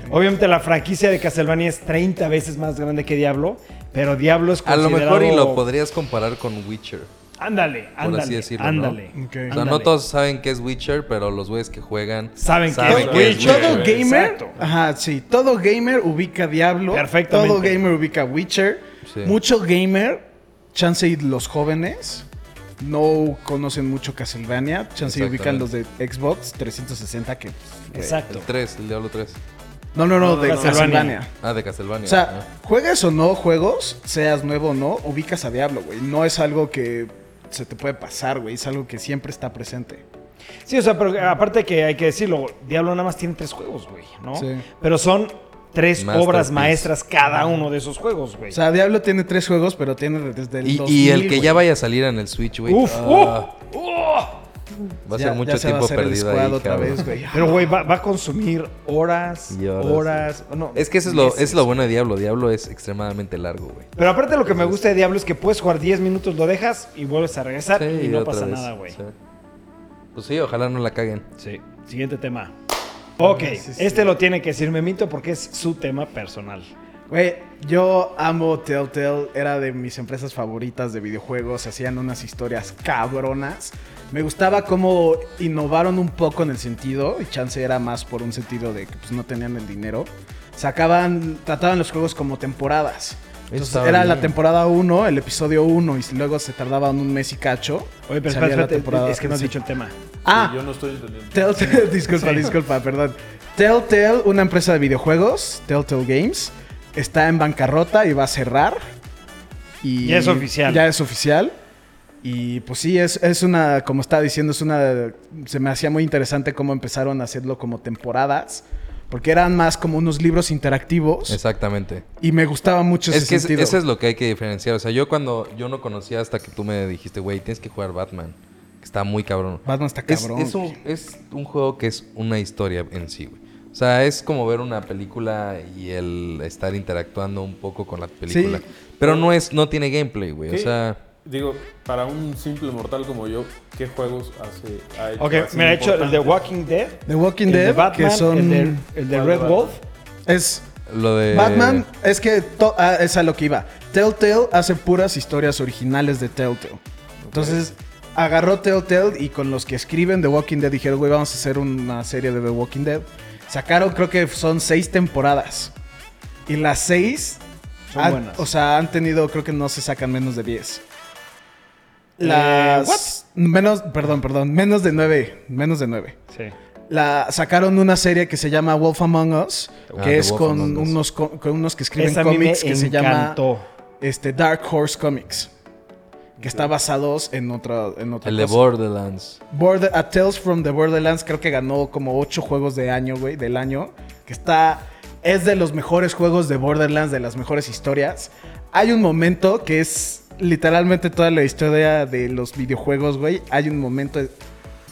Obviamente la franquicia de Castlevania es 30 veces más grande que Diablo, pero Diablo es A lo considerado... mejor y lo podrías comparar con Witcher. Ándale, por ándale, así decirlo, ¿no? ándale. Ok. O sea, ándale. no todos saben qué es Witcher, pero los güeyes que juegan Saben que saben es que es Witcher. Todo gamer, Exacto. ajá, sí, todo gamer ubica Diablo, Perfectamente. todo gamer ubica Witcher, Sí. mucho gamer, chance y los jóvenes no conocen mucho Castlevania, chance y ubican los de Xbox 360 que. Exacto. El 3, el Diablo 3. No, no, no, de Castlevania. Castlevania. Ah, de Castlevania. O sea, juegues o no juegos, seas nuevo o no, ubicas a Diablo, güey. No es algo que se te puede pasar, güey. Es algo que siempre está presente. Sí, o sea, pero aparte que hay que decirlo, Diablo nada más tiene tres juegos, güey, ¿no? Sí. Pero son tres obras maestras cada uno de esos juegos, güey. O sea, Diablo tiene tres juegos, pero tiene desde el y, 2000, y el que güey. ya vaya a salir en el Switch, güey. Uf, ah, ¡uh! ¡uh! va a Ya- ser mucho se tiempo perdido ahí, otra vez, güey. Pero, güey, va, va a consumir horas, Y horas, horas. no, Es que eso es lo, es lo bueno de Diablo. Diablo es extremadamente largo, güey. Pero aparte lo que me gusta de Diablo es que puedes jugar 10 minutos, lo dejas y vuelves a regresar Sí, y no pasa vez, nada, güey. sí. Pues sí, ojalá no la caguen. Sí. Siguiente tema. Ok, sí, sí. este lo tiene que decir Memito porque es su tema personal. Güey, yo amo Telltale. Era de mis empresas favoritas de videojuegos. Hacían unas historias cabronas. Me gustaba cómo innovaron un poco en el sentido. Y chance era más por un sentido de que pues, no tenían el dinero. Sacaban, trataban los juegos como temporadas. Entonces, estaba era la temporada 1, el episodio 1, y luego se tardaban un mes y cacho. Oye, pero Salía espérate, la espérate, temporada- es que no has sí. dicho el tema. Ah, Sí, yo no estoy entendiendo. Telltale, disculpa, disculpa, perdón. Telltale, una empresa de videojuegos, Telltale Games, está en bancarrota y va a cerrar. Y Ya es oficial. Ya es oficial. Y pues sí, es, es una, como estaba diciendo, es una. Se me hacía muy interesante cómo empezaron a hacerlo como temporadas. Porque eran más como unos libros interactivos. Exactamente. Y me gustaba mucho ese Es que es- sentido. eso es lo que hay que diferenciar. O sea, yo cuando yo no conocía hasta que tú me dijiste, güey, tienes que jugar Batman. Que está muy cabrón. Batman está Es, cabrón. es un, es un juego que es una historia en sí, güey. O sea, es como ver una película y el estar interactuando un poco con la película. Sí. Pero no es, no tiene gameplay, güey. O sea, Digo, para un simple mortal como yo, ¿qué juegos hace? Ha hecho Ok, me ha hecho el de? Walking Dead. The Walking el de Dead, Batman, que son. el de, el de ¿Cuál Red? Wolf. Es lo de. Batman, es que to- ah, es a lo que iba. Telltale hace puras historias originales de Telltale. Entonces, agarró Telltale y con los que escriben The Walking Dead dijeron, güey, vamos a hacer una serie de The Walking Dead. Sacaron, creo que son seis temporadas. Y las seis, Son han- buenas. o sea, han tenido, creo que no se sacan menos de 10. Eh, Las... Menos, perdón, perdón, menos de nueve. Menos de nueve. Sí. La, sacaron una serie que se llama Wolf Among Us, Ah, que es Wolf con unos, co- con unos que escriben Esa cómics que se llama este, Dark Horse Comics. Que está basados en otra, en otra el de cosa. Borderlands. Border- A Tales from the Borderlands creo que ganó como ocho juegos de año, güey, del año. Que está... Es de los mejores juegos de Borderlands, de las mejores historias. Hay un momento que es literalmente toda la historia de los videojuegos, güey. Hay un momento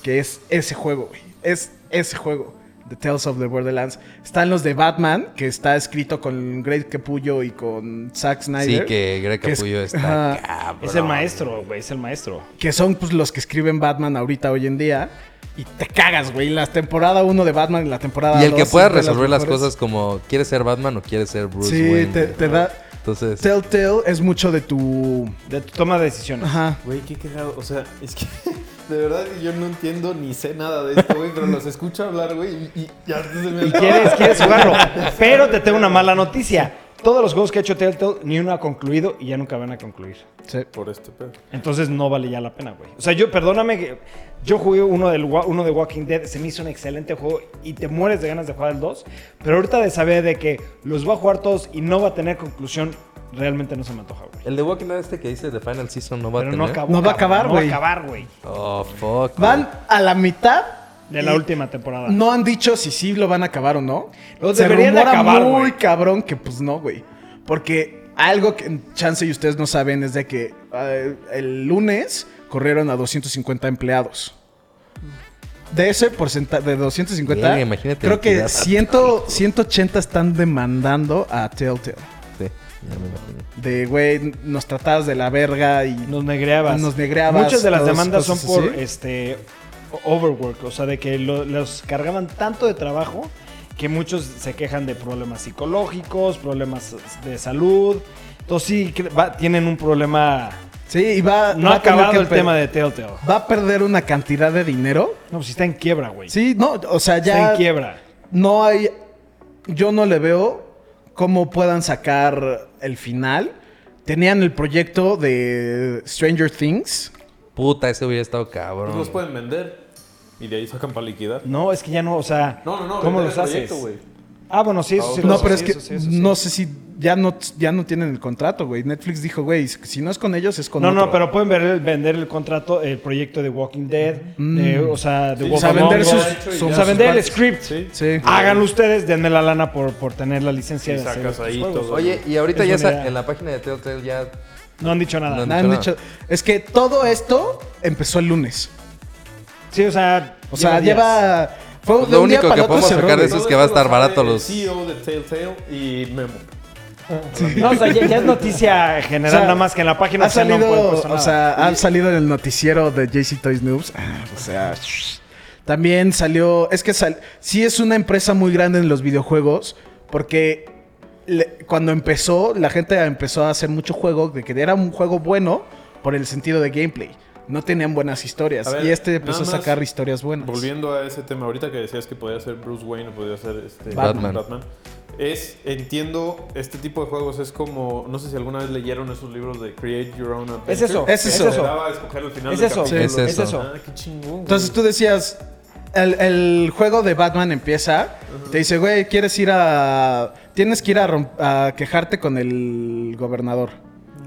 que es ese juego, güey. Es ese juego. The Tales of the Borderlands. Están los de Batman, que está escrito con Greg Capullo y con Zack Snyder. Sí, que Greg que es- Capullo está cabrón. Es el maestro, güey, es el maestro. que son pues los que escriben Batman ahorita hoy en día. Y te cagas, güey. La temporada 1 de Batman y la temporada Y el que 2 pueda resolver las mejores. cosas como, ¿quieres ser Batman o quieres ser Bruce Sí, Wayne? te, güey? te da... Entonces, Telltale es mucho de tu... De tu toma de decisiones. Ajá. Güey, qué cagado. O sea, es que de verdad yo no entiendo ni sé nada de esto, güey, pero los escucho hablar, güey, y, y ya se me Y quieres, quieres jugarlo. Pero te tengo una mala noticia. Todos los juegos que ha hecho Telltale, ni uno ha concluido y ya nunca van a concluir. Sí. Por este pedo. Entonces no vale ya la pena, güey. O sea, yo, perdóname, que yo jugué uno, del, uno de Walking Dead, se me hizo un excelente juego y te mueres de ganas de jugar el 2. Pero ahorita de saber de que los va a jugar todos y no va a tener conclusión, realmente no se me antoja, güey. El de Walking Dead este que dice The Final Season no va Pero a no tener. acabó. No va a acabar, No va a güey. acabar, güey. Oh, fuck. Van a la mitad. De la y última temporada. No han dicho si sí lo van a acabar o no. Lo Se deberían acabar, muy cabrón que pues no, güey. Porque algo que chance y ustedes no saben es de que eh, el lunes corrieron a 250 empleados. De ese porcentaje, de 250, Verga, imagínate creo que liquidar. 100, 180 están demandando a Telltale. Sí, ya me imagino. De, güey, nos tratabas de la verga y... Nos negreabas. Nos negreabas, Muchas de las demandas son por así. este overwork, o sea, de que lo- los cargaban tanto de trabajo que muchos se quejan de problemas psicológicos, problemas de salud. Entonces sí va- tienen un problema. Sí, y va... No va ha acabado que el tema de Telltale. Va a perder una cantidad de dinero. No, pues está en quiebra, güey. Sí, no, o sea, Está ya... en quiebra. no hay. Yo no le veo cómo puedan sacar el final. Tenían el proyecto de Stranger Things. Puta, ese hubiera estado Pues cabrón. los pueden vender. Y de ahí sacan para liquidar. No, es que ya no, o sea, No, no, no. ¿cómo los haces? proyecto, güey. Ah, bueno, sí, eso sí. No, pero es que eso sí, eso sí. no sé si ya no, ya no tienen el contrato, güey. Netflix dijo, güey, si no es con ellos, es con No, otro. no, pero pueden ver el- vender el contrato, el proyecto de Walking Dead, de- o sea, de Sí, Wolf o sea, vender Us. sus- O sea, vender el script. Sí. Sí. Háganlo ustedes, denme la lana por, por tener la licencia Y de sacas ahí juegos. todo. Oye, y ahorita Es ya en la página de Telltale ya... No han dicho nada. No han Nada, han dicho dicho- es que todo esto empezó el lunes. Sí, o sea. O sea, días. lleva. Fue Pues de lo un día único para que otro podemos sacar de eso es que va a estar barato los- CEO de Telltale y Memo. No, o sea, ya, ya es noticia general, O sea, nada más que en la página Ha oficial no pueden salido, o nada. sea, ha salido en el noticiero de JC Toys Noobs. Ah, o sea, shh. también salió. Es que sal- sí es una empresa muy grande en los videojuegos. Porque le- cuando empezó, la gente empezó a hacer mucho juego. De que era un juego bueno por el sentido de gameplay. No tenían buenas historias. Ver, y este empezó a sacar historias buenas. Volviendo a ese tema, ahorita que decías que podía ser Bruce Wayne o podía ser este, Batman. Es, entiendo, este tipo de juegos es como, no sé si alguna vez leyeron esos libros de Create Your Own Adventure. Es eso, Es eso. daba a escoger el final Es del eso, es eso. Es eso. Ah, qué chingón. Entonces tú decías, el, el juego de Batman empieza, te dice, güey, ¿quieres ir a... Tienes que ir a, rom- a quejarte con el gobernador.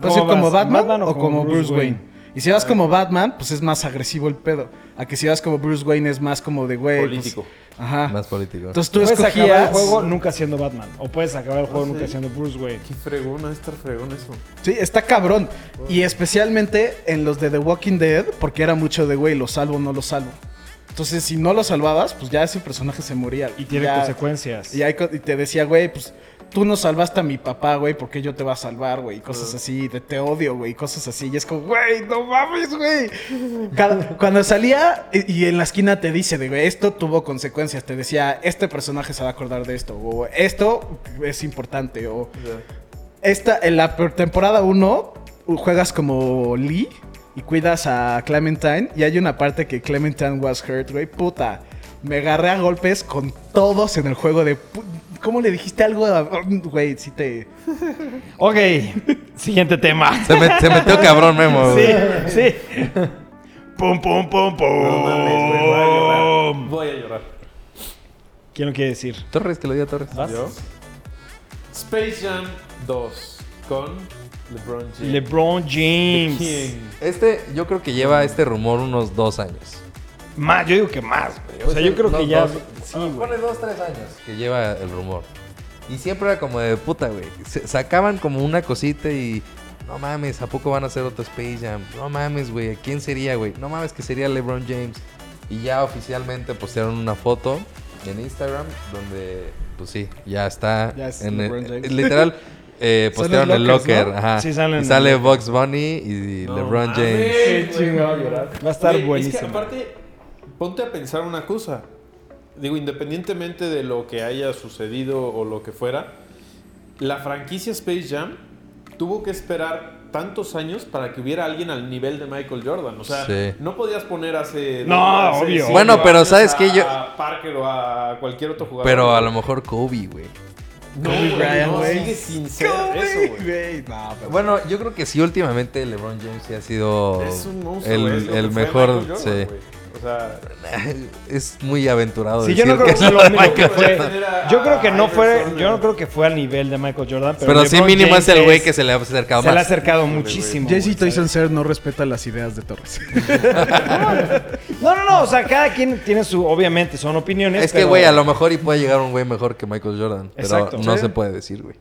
¿Puedes ir ¿Cómo como? Batman, ¿Batman o, como Bruce Wayne? Wayne? Y si vas como Batman, pues es más agresivo el pedo. A que si vas como Bruce Wayne es más como de, güey... pues, Político. ajá. Más político. Entonces tú Puedes acabar el escogías... juego nunca siendo Batman. O puedes acabar el juego Ah, nunca siendo Bruce Wayne. Qué fregón, a estar fregón eso. Sí, está cabrón. Y especialmente en los de The Walking Dead, porque era mucho de, güey, lo salvo o no lo salvo. Entonces, si no lo salvabas, pues ya ese personaje se moría. Y tiene Ya- consecuencias. Y, hay y te decía, güey, pues tú no salvaste a mi papá, güey, ¿por qué yo te voy a salvar, güey? Cosas así, de te odio, güey, cosas así. Y es como, güey, no mames, güey. Cuando salía y, y en la esquina te dice, de, güey, esto tuvo consecuencias. Te decía, este personaje se va a acordar de esto. O esto es importante. O esta, en la temporada 1 juegas como Lee y cuidas a Clementine. Y hay una parte que Clementine was hurt, güey. Puta. Me agarré a golpes con todos en el juego de... ¿Cómo le dijiste algo a... Güey, sí te... Ok, siguiente tema. Se, me- se metió cabrón, Memo. Sí, güey. sí. Pum, pum, pum, pum. No mames, güey, voy a llorar. Voy a llorar. ¿Quién lo quiere decir? Torres, que lo diga Torres. ¿Vas? ¿Yo? Space Jam 2 con LeBron James. LeBron James. King. Este, yo creo que lleva este rumor unos dos años. Más, yo digo que más, güey. O sea, yo creo que ya. dos- Sí, güey. Pone dos, tres años que lleva el rumor. Y siempre era como de puta, güey. Se- Sacaban como una cosita y. No mames, ¿a poco van a hacer otro Space Jam? No mames, güey. ¿Quién sería, güey? No mames, que sería LeBron James. Y ya oficialmente postearon una foto en Instagram donde, pues sí, ya está. Ya es en LeBron el- James. literal, eh, postearon el locker. ¿no? Ajá. Sí, salen y sale Bugs Bunny y No LeBron mames, James. Chingado llorar. Va a estar Güey, buenísimo. Es que aparte, ponte a pensar una cosa. Digo, independientemente de lo que haya sucedido o lo que fuera, la franquicia Space Jam tuvo que esperar tantos años para que hubiera alguien al nivel de Michael Jordan. O sea, Sí. no podías poner hace... No, hace obvio. cinco Bueno, pero ¿sabes a- qué? Yo- A Parker o a cualquier otro jugador. Pero a lo mejor Kobe, güey. No, Kobe güey, Bryant, no, sigue sin ser eso, güey. No, Bueno, yo creo que sí, últimamente LeBron James sí ha sido Es un monstruo, el, que mejor. Jordan, sí. güey. O sea, Es muy aventurado. Sí, yo no creo que, es lo mismo que Michael fue. Jordan. Era Yo creo que no fue. Yo no creo que fue al nivel de Michael Jordan. Pero, Pero sí, mínimo James es el güey que se le ha acercado se le ha acercado muchísimo. Toyson ¿sabes? Ser no respeta las ideas de Torres. No, no, no. O sea, cada quien tiene su. Obviamente, son opiniones. Es que, pero- güey, a lo mejor y puede llegar un güey mejor que Michael Jordan. Pero Exacto. no Sí. se puede decir, güey.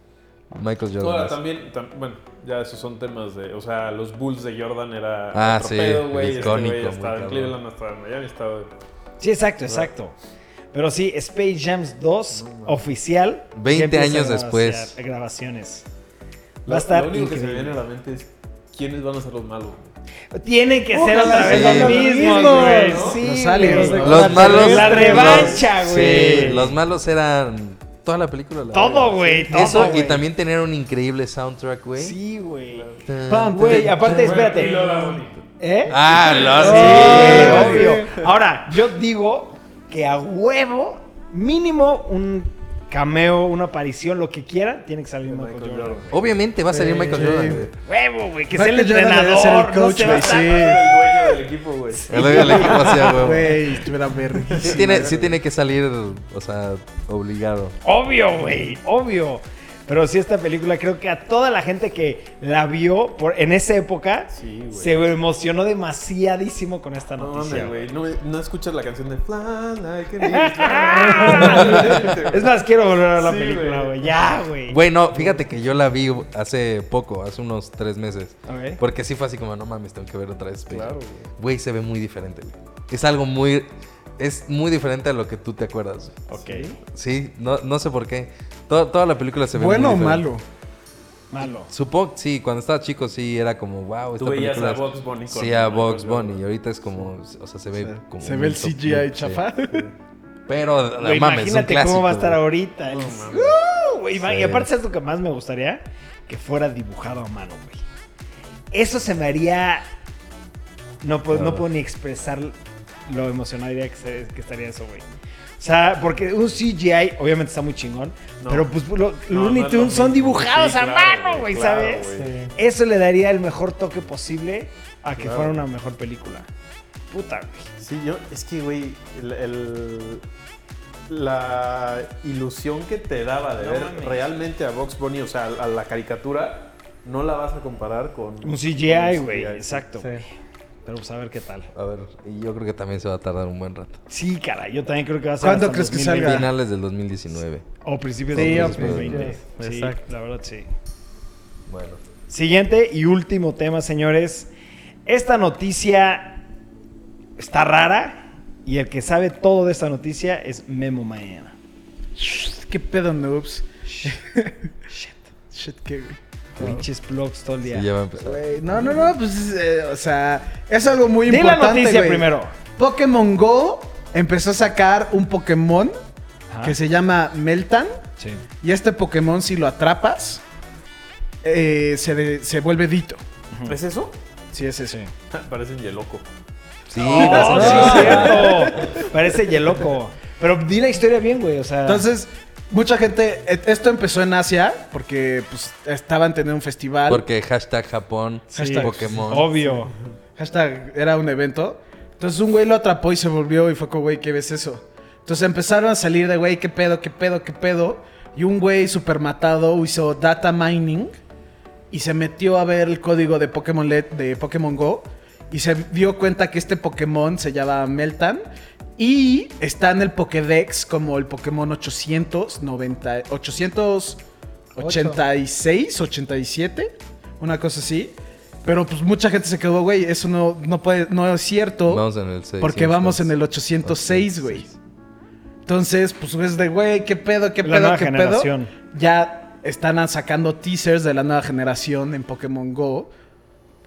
Michael Jordan. Ahora es- también, tam- bueno, ya esos son temas de, o sea, los Bulls de Jordan era Ah, sí, güey, este icónico, güey estaba en. Cleveland, estaba en Miami, estaba Sí, exacto, exacto. Pero sí, Space Jams 2 oficial. 20 ya empieza años a después. Grabaciones. Lo- Va a estar Lo único que se me viene a la mente es quiénes van a ser los malos. Tienen que ser otra vez los mismos, mismos, güey. ¿no? Sí, Los. Los malos. La revancha, güey. Sí, los malos eran toda la película. la Todo, güey. Todo, Eso y también tener un increíble soundtrack, güey. Sí, güey. Tan- Güey, aparte, espérate. ¿Eh? Ah, Sí, sí. obvio. Ahora, yo digo que a huevo, mínimo un cameo, una aparición, lo que quieran, tiene que salir Michael, Michael Jordan. Jordan. Obviamente va a salir Sí. Michael Jordan, güey. Huevo, güey, que sea el Jordan entrenador, ser el no coach, güey, estar- sí. El dueño del equipo, güey. El dueño del equipo hacía, güey. Güey, estuviera verguísima. Sí tiene, sí tiene que salir, o sea, obligado. Obvio, güey, obvio. Pero sí, esta película creo que a toda la gente que la vio por, en esa época Sí, se emocionó demasiadísimo con esta No noticia. No, no escuchas la canción de Fly like es más, quiero volver a la Sí, película, güey. Ya, güey. Güey, no, fíjate que yo la vi hace poco, hace unos tres meses. Ok. Porque sí fue así como, no mames, tengo que ver otra vez. Claro, Jam". güey. Güey, se ve muy diferente, güey. Es algo muy... Es muy diferente a lo que tú te acuerdas. Ok. Sí, no, no sé por qué. Toda la película se ve ¿Bueno o diferente. malo? Malo. Supongo, sí, cuando estaba chico sí era como, wow, esta Tú veías película... a es- Bugs Bunny con Sí, a Bugs Jordan. Bunny. Y ahorita es como, o sea, se ve como... Se ve el CGI sí. chafa. Pero, Güey, mames, es un imagínate cómo va a estar ahorita. el- No, mames. ¡Uh! güey! Y Sí. aparte, ¿sabes lo que más me gustaría? Que fuera dibujado a mano, güey. Eso se me haría. No puedo, no Claro. puedo ni expresar lo emocionaría que, se- que estaría eso, güey. O sea, porque un CGI obviamente está muy chingón, No. pero pues lo- No, Looney no Tunes son dibujados Sí, a claro, mano, güey, claro, ¿sabes? Eso le daría el mejor toque posible a que Claro. fuera una mejor película. Puta, güey. Sí, yo, es que, güey, el, el- la ilusión que te daba de No ver mames. realmente a Box Bunny, o sea, a la caricatura, no la vas a comparar con Un CGI, güey. Exacto. güey. Pero pues a ver qué tal. A ver, y yo creo que también se va a tardar un buen rato. Sí, cara, yo también creo que va a ser. ¿Cuándo hasta crees que 2020. salga? Finales del 2019. O principios Sí, de o 2020. principios, Sí, exacto. la verdad sí. Bueno. Siguiente y último tema, señores. Esta noticia está rara y el que sabe todo de esta noticia es Memo Maena. ¿Qué pedo, noobs? Shit, qué güey. Pinches blogs todo el día. Sí, ya va a empezar. Güey, No, no, no, pues, eh, o sea, es algo muy Di la importante. noticia güey. primero. Pokémon Go empezó a sacar un Pokémon Ajá. que se llama Meltan. Sí. Y este Pokémon, si lo atrapas, eh, se, de- se vuelve Dito. ¿Es eso? Sí, es ese. Parecen Yeloco. Sí, Oh, a- sí, es cierto. Parece Yeloco. Pero di la historia bien, güey. O sea. Entonces, mucha gente. Esto empezó en Asia porque pues, estaban teniendo un festival. Porque hashtag Japón, Sí, Pokémon. Obvio. Hashtag era un evento. Entonces un güey lo atrapó y se volvió y fue como, güey, ¿qué ves eso? Entonces empezaron a salir de, güey, ¿qué pedo, qué pedo, qué pedo? Y un güey super matado hizo data mining y se metió a ver el código de Pokémon LED de Pokémon Go y se dio cuenta que este Pokémon se llama Meltan y está en el Pokédex como el Pokémon 890, 886, 87, una cosa así. Pero pues mucha gente se quedó, güey, eso no, no puede, no es cierto. Vamos en el 6. Porque vamos en el 806, güey. Entonces, pues es de, güey, ¿qué pedo, qué La pedo, nueva qué generación. pedo? Ya están sacando teasers de la nueva generación en Pokémon Go.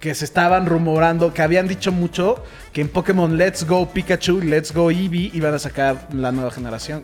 Que se estaban rumorando, que habían dicho mucho que en Pokémon Let's Go Pikachu, Let's Go Eevee iban a sacar la nueva generación.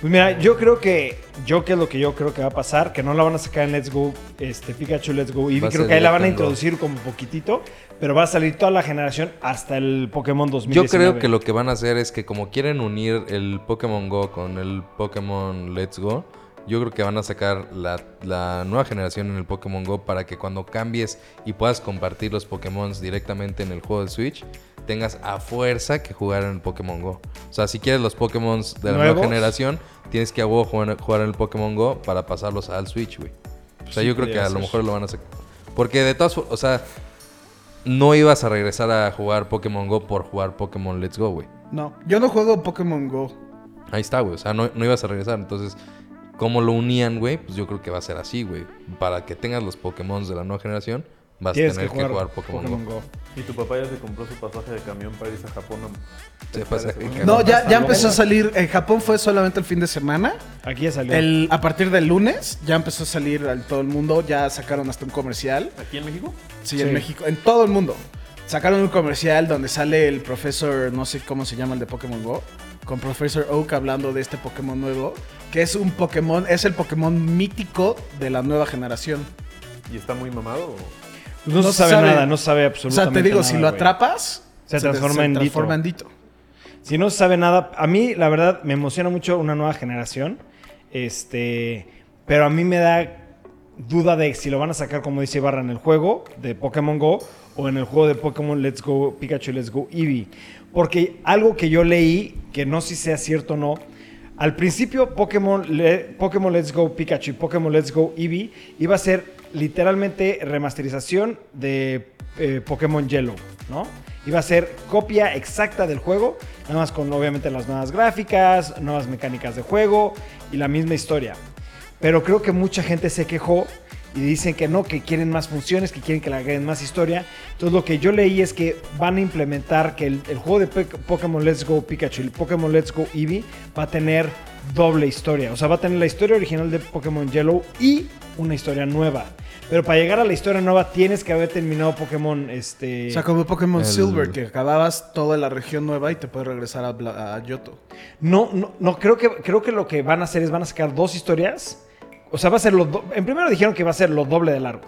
Pues mira, yo creo que. Yo, que es lo que yo creo que va a pasar? Que no la van a sacar en Let's Go este, Pikachu, Let's Go Eevee. Creo que ahí la van a introducir como poquitito. Pero va a salir toda la generación hasta el Pokémon Yo 2019. creo que lo que van a hacer es que como quieren unir el Pokémon Go con el Pokémon Let's Go, yo creo que van a sacar la, la nueva generación en el Pokémon Go para que cuando cambies y puedas compartir los Pokémon directamente en el juego de Switch, tengas a fuerza que jugar en el Pokémon Go. O sea, si quieres los Pokémon de la nueva generación, tienes que a huevo jugar, jugar en el Pokémon Go para pasarlos al Switch, güey. O sea, Sí, yo creo que a lo mejor lo van a sacar. Porque de todas formas, o sea, no ibas a regresar a jugar Pokémon Go por jugar Pokémon Let's Go, güey. No, yo no juego Pokémon Go. Ahí está, güey. O sea, no, no ibas a regresar. Entonces, ¿cómo lo unían, güey? Pues yo creo que va a ser así, güey. Para que tengas los Pokémon de la nueva generación, vas a tener que que jugar, Pokémon, Pokémon Go. Go. Y tu papá ya se compró su pasaje de camión para irse a Japón. a- Se pasa de No, ya, empezó a salir. En Japón fue solamente el fin de semana. Aquí ya salió. El, a partir del lunes ya empezó a salir al todo el mundo. Ya sacaron hasta un comercial. ¿Aquí en México? Sí, Sí. en México, en todo el mundo. Sacaron un comercial donde sale el profesor, no sé cómo se llama el de Pokémon Go, con Professor Oak hablando de este Pokémon nuevo, que es un Pokémon, es el Pokémon mítico de la nueva generación. ¿Y está muy mamado? o? no, no se sabe, sabe. nada, no sabe O absolutamente sea, te digo, nada, si lo atrapas, Se transforma en transforma en Ditto. Si no se sabe nada, a mí la verdad me emociona mucho una nueva generación. Este, pero a mí me da duda de si lo van a sacar como dice Barra en el juego de Pokémon Go o en el juego de Pokémon Let's Go Pikachu Let's Go Eevee. Porque algo que yo leí, que no sé si sea cierto o no, al principio Pokémon, Pokémon Let's Go Pikachu y Pokémon Let's Go Eevee iba a ser literalmente remasterización de eh, Pokémon Yellow, ¿no? Iba a ser copia exacta del juego, nada más con obviamente las nuevas gráficas, nuevas mecánicas de juego y la misma historia. Pero creo que mucha gente se quejó y dicen que no, que quieren más funciones, que quieren que le agreguen más historia. Entonces lo que yo leí es que van a implementar que el, el juego de Pokémon Let's Go Pikachu y el Pokémon Let's Go Eevee va a tener doble historia. O sea, va a tener la historia original de Pokémon Yellow y una historia nueva. Pero para llegar a la historia nueva tienes que haber terminado Pokémon este... O sea, como Pokémon El- Silver, que acababas toda la región nueva y te puedes regresar a, a Yoto. No, no, no, creo que, creo que lo que van a hacer es van a sacar dos historias. O sea, va a ser lo... do- En primero dijeron que va a ser lo doble de largo.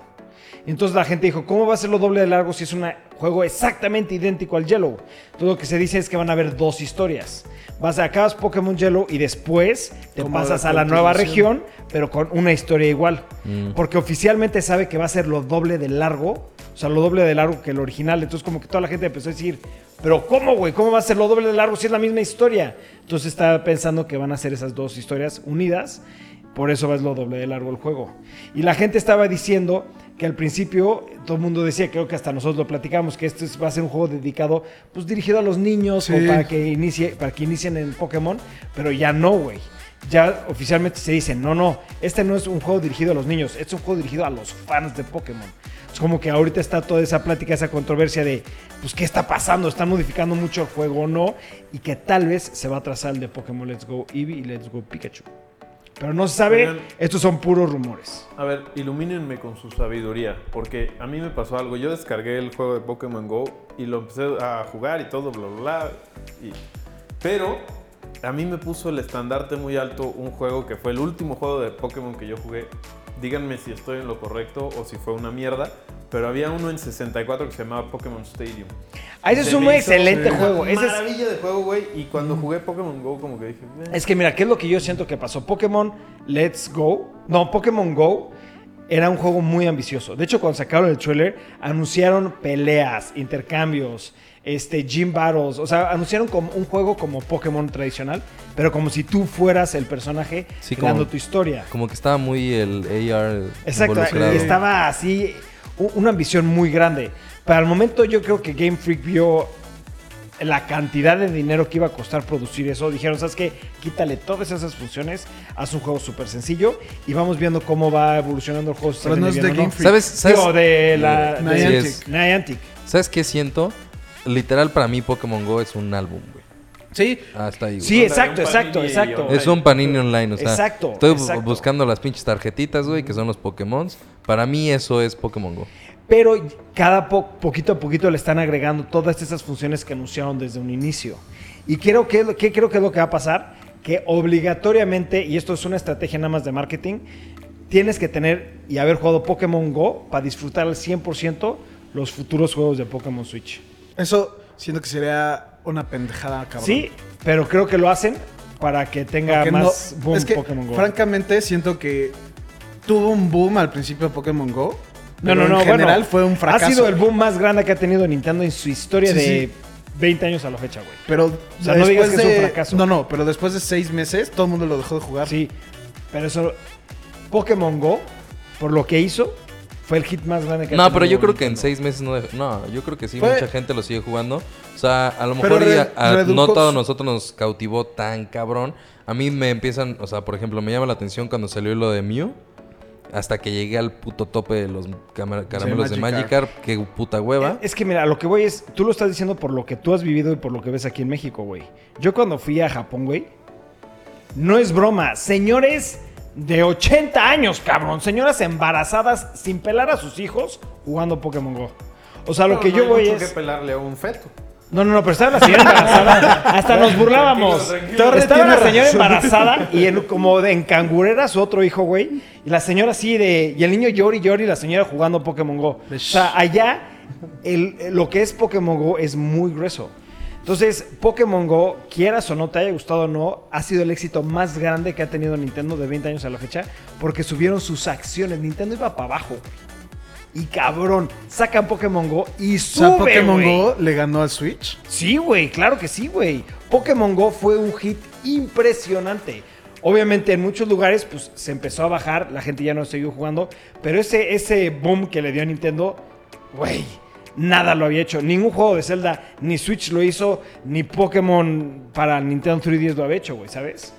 Entonces la gente dijo, ¿cómo va a ser lo doble de largo si es un juego exactamente idéntico al Yellow? Todo lo que se dice es que van a haber dos historias. Vas a acabas Pokémon Yellow y después te Como pasas la a la nueva región, pero con una historia igual. Mm. Porque oficialmente sabe que va a ser lo doble de largo. O sea, lo doble de largo que el original. Entonces como que toda la gente empezó a decir, pero ¿cómo, güey? ¿Cómo va a ser lo doble de largo si es la misma historia? Entonces está pensando que van a hacer esas dos historias unidas. Por eso es lo doble de largo el juego. Y la gente estaba diciendo que al principio todo el mundo decía, creo que hasta nosotros lo platicamos, que esto es- va a ser un juego dedicado, pues dirigido a los niños Sí. o para que inicie, para que inicien en Pokémon, pero ya no, güey. Ya oficialmente se dice, no, no, este no es un juego dirigido a los niños, este es un juego dirigido a los fans de Pokémon. Es como que ahorita está toda esa plática, esa controversia de, pues, ¿qué está pasando? ¿Están modificando mucho el juego o no? Y que tal vez se va a trazar el de Pokémon Let's Go Eevee y Let's Go Pikachu. Pero no se sabe, Oigan. estos son puros rumores. A ver, ilumínenme con su sabiduría, porque a mí me pasó algo. Yo descargué el juego de Pokémon Go y lo empecé a jugar y todo, bla, bla, bla. y- Pero a mí me puso el estandarte muy alto un juego que fue el último juego de Pokémon que yo jugué. Díganme si estoy en lo correcto o si fue una mierda. Pero había uno en 64 que se llamaba Pokémon Stadium. Ah, ese es un excelente una juego. Es, maravilla de juego, güey. Y cuando jugué Pokémon Go, como que dije, "Eh". es que mira, ¿qué es lo que yo siento que pasó? Pokémon Let's Go, no, Pokémon Go era un juego muy ambicioso. De hecho, cuando sacaron el trailer, anunciaron peleas, intercambios, este, gym battles. O sea, anunciaron como un juego como Pokémon tradicional, pero como si tú fueras el personaje Sí, creando como- tu historia. Como que estaba muy el AR Exacto, y estaba así, una ambición muy grande. Para el momento yo creo que Game Freak vio la cantidad de dinero que iba a costar producir eso. Dijeron, ¿sabes qué? Quítale todas esas funciones, haz un juego súper sencillo y vamos viendo cómo va evolucionando el juego. Pero no es de Game Freak. ¿Sabes? ¿Sabes? Digo, de la... de- Niantic. Sí es. Niantic. ¿Sabes qué siento? Literal, para mí Pokémon Go es un álbum, güey. Sí, Ah, está ahí, güey. Sí, exacto, exacto, exacto. Es un Panini Online, o sea. Exacto, Estoy exacto. buscando las pinches tarjetitas, güey, que son los Pokémon. Para mí eso es Pokémon Go. Pero cada po- poquito a poquito le están agregando todas esas funciones que anunciaron desde un inicio. Y creo que, que creo que es lo que va a pasar, que obligatoriamente, y esto es una estrategia nada más de marketing, tienes que tener y haber jugado Pokémon Go para disfrutar al 100% los futuros juegos de Pokémon Switch. eso siento que sería una pendejada, cabrón. Sí, pero creo que lo hacen para que tenga Porque más no- boom es que, Pokémon Go. francamente, siento que tuvo un boom al principio de Pokémon Go. no, no, no. En general bueno, fue un fracaso. Ha sido el boom más grande que ha tenido Nintendo en su historia Sí, de sí. 20 años a la fecha, güey. Pero sea, no digas que es un fracaso. No, no, pero después de seis meses todo el mundo lo dejó de jugar. Sí, pero eso. Pokémon Go, por lo que hizo, fue el hit más grande que ha No, pero yo creo que en seis meses no... dej- No, yo creo que sí, Fue- mucha gente lo sigue jugando. O sea, a lo mejor y re- a- a- redujo no todo nosotros nos cautivó tan cabrón. A mí me empiezan... O sea, por ejemplo, me llama la atención cuando salió lo de Mew. Hasta que llegué al puto tope de los caramelos de Magikarp. Magikarp. Qué puta hueva. Es que mira, lo que voy es, tú lo estás diciendo por lo que tú has vivido y por lo que ves aquí en México, güey. Yo cuando fui a Japón, güey, no es broma, señores de 80 años, cabrón, señoras embarazadas sin pelar a sus hijos jugando Pokémon Go. O sea, lo que no yo hay voy mucho es... que pelarle a un feto. No, no, no, pero estaba la señora embarazada. Hasta nos burlábamos. Tranquilo, tranquilo. Estaba la señora embarazada y en- como de encangurera su otro hijo, güey. Y la señora así de. Y el niño llori, llori y la señora jugando Pokémon Go. O sea, allá el- lo que es Pokémon Go es muy grueso. Entonces, Pokémon Go, quieras o no, te haya gustado o no, ha sido el éxito más grande que ha tenido Nintendo de 20 años a la fecha, porque subieron sus acciones. Nintendo iba para abajo. Y cabrón, sacan Pokémon Go y O sube, sea, Pokémon. Go le ganó al Switch. Sí, güey, claro que sí, güey. Pokémon Go fue un hit impresionante. Obviamente en muchos lugares pues se empezó a bajar, la gente ya no siguió jugando, pero ese, ese boom que le dio a Nintendo, güey, nada lo había hecho. Ningún juego de Zelda, ni Switch lo hizo, ni Pokémon para Nintendo 3DS lo había hecho, güey, ¿sabes?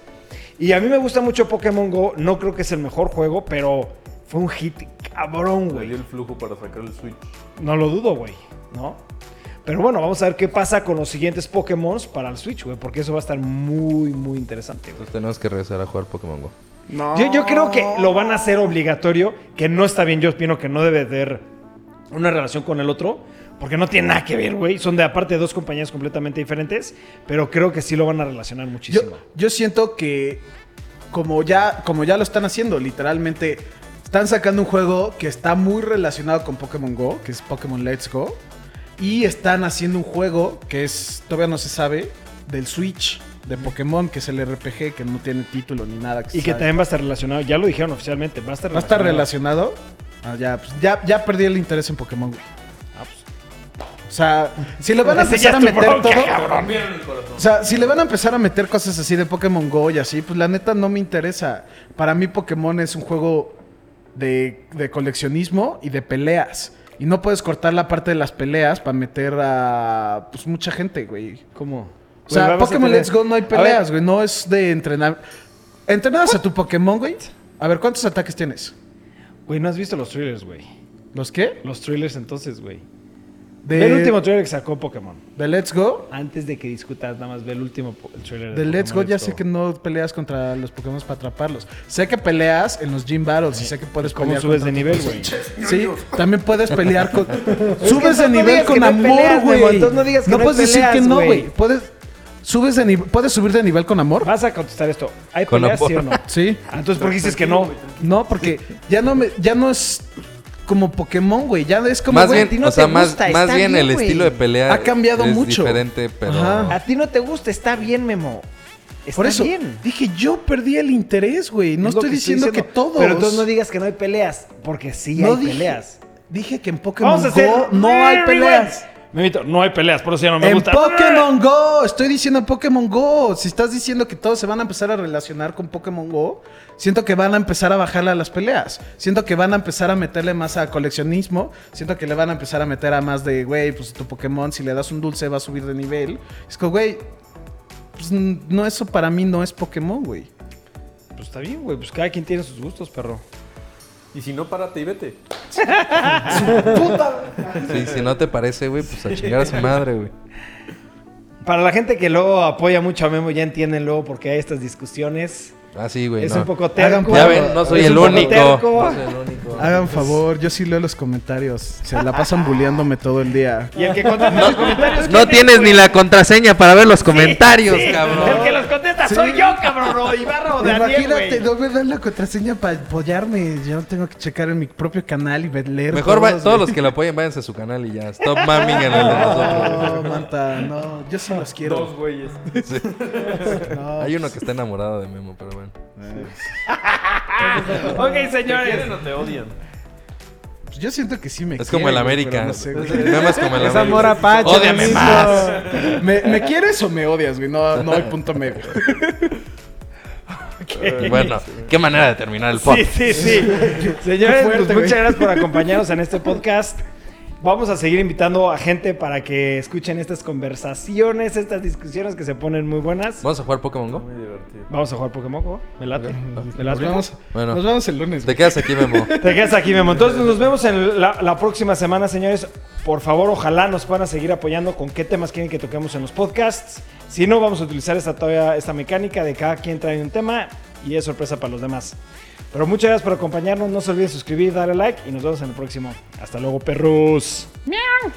Y a mí me gusta mucho Pokémon Go, no creo que es el mejor juego, pero fue un hit cabrón, güey. el flujo para sacar el Switch. No lo dudo, güey, ¿no? Pero bueno, vamos a ver qué pasa con los siguientes Pokémon para el Switch, güey, porque eso va a estar muy, muy interesante, güey. Entonces tenemos que regresar a jugar Pokémon Go. Yo, yo creo que lo van a hacer obligatorio, que no está bien, yo opino que no debe tener una relación con el otro, porque no tiene nada que ver, güey. Son de aparte de dos compañías completamente diferentes, pero creo que sí lo van a relacionar Yo, muchísimo. yo siento que como ya, como ya lo están haciendo, literalmente están sacando un juego que está muy relacionado con Pokémon Go, que es Pokémon Let's Go, y están haciendo un juego que es todavía no se sabe del Switch de Pokémon, que es el RPG que no tiene título ni nada. se y que sabe. también va a estar relacionado, ya lo dijeron oficialmente, va a estar va a estar relacionado. relacionado. Ah, ya, pues, ya, ya perdí el interés en Pokémon. Ah, pues, O sea, si le van a empezar a meter bronca, todo. cabrón. O sea, si le van a empezar a meter cosas así de Pokémon Go y así, pues la neta no me interesa. Para mí Pokémon es un juego de, de coleccionismo y de peleas. Y no puedes cortar la parte de las peleas para meter a pues mucha gente, güey. ¿Cómo? O sea, Pokémon Let's Go no hay peleas, güey. No es de entrenar. ¿Entrenas a tu Pokémon, güey? A ver, ¿cuántos ataques tienes? Güey, no has visto los trailers, güey. ¿Los qué? Los trailers entonces, güey. De, Ve el último trailer que sacó Pokémon. de Let's Go. Antes de que discutas, nada más ve el último el trailer. De Let's Go ya sé que no peleas contra los Pokémon para atraparlos. Sé que peleas en los Gym Battles y sé que puedes ¿Cómo pelear subes contra de nivel, güey? Sí, también puedes pelear con. subes de nivel con amor, güey. No digas que no puedes decir que no, güey. Puedes. Subes de nivel, ¿Puedes subir de nivel con amor? Vas a contestar esto. ¿Hay peleas, sí o no? Sí. Ah, Entonces, ¿por qué dices que no? No, porque ya no me, ya no es como Pokémon, güey. Ya es como más güey, bien, a ti no o sea, te más, gusta, más está bien bien, el güey. estilo de pelea Ha cambiado es mucho. diferente, pero Ajá. A ti no te gusta, está bien, Memo. Está Por eso bien. dije, yo perdí el interés, güey. No Es estoy que diciendo, que todos. Pero entonces no digas que no hay peleas, porque sí No hay dije- peleas. Dije que en Pokémon Vamos a hacer Go no hay peleas. Memito, no hay peleas, por eso ya no me en gusta. Pokémon Go, estoy diciendo en Pokémon Go. Si estás diciendo que todos se van a empezar a relacionar con Pokémon Go, siento que van a empezar a bajarle a las peleas. Siento que van a empezar a meterle más a coleccionismo. Siento que le van a empezar a meter a más de, güey, pues tu Pokémon, si le das un dulce, va a subir de nivel. Es como, güey, pues no, eso para mí no es Pokémon, güey. Pues está bien, güey. Pues cada quien tiene sus gustos, perro. Y si no, párate y vete. Sí, si no te parece, güey, pues a chingar a su madre, güey. Para la gente que luego apoya mucho a Memo, ya entienden luego por qué hay estas discusiones. Ah, sí, güey. es no. un poco Hagan terco. Ya ven, no soy el único. terco. No soy el único. Hagan favor, yo sí leo los comentarios. Se la pasan bulleándome todo el día. Y el que contesta los comentarios. No ¿quién es, tienes ni la contraseña para ver los comentarios, Sí, cabrón. El que los contesta soy yo, cabrón. O Ibarra o Daniel, Imagínate, güey. no me dan la contraseña para apoyarme. Yo tengo que checar en mi propio canal y ver- leer Mejor va- todos, los que lo apoyen, váyanse a su canal y ya. Stop mamming en el de nosotros. No, Manta, no. Yo sí los quiero. Dos güeyes. No, Hay uno que está enamorado de Memo, pero bueno. Ok, ¿Te señores. quieren o te odian? pues yo siento que sí me Es como el América. no sé, güey. Memo es como el Es América. amor apache. Ódiame más. ¿Me, me quieres o me odias, güey? No, no hay punto medio. Bueno, qué manera de terminar el Sí, podcast. sí, sí. Señores, fuerte, pues, güey. muchas gracias por acompañarnos en este podcast. Vamos a seguir invitando a gente para que escuchen estas conversaciones, estas discusiones que se ponen muy buenas. ¿Vamos a jugar Pokémon Go? Muy divertido. Vamos a jugar Pokémon Go. Me late. Me Nos late. vemos, Bueno. nos vemos el lunes. Te quedas aquí, Memo. Te quedas aquí, Memo. Entonces nos vemos en la, la próxima semana, señores. Por favor, ojalá nos puedan seguir apoyando con qué temas quieren que toquemos en los podcasts. Si no, vamos a utilizar esta, todavía, esta mecánica de cada quien trae un tema y es sorpresa para los demás. Pero muchas gracias por acompañarnos. No se olviden suscribir, darle like y nos vemos en el próximo. Hasta luego, perros. Meow.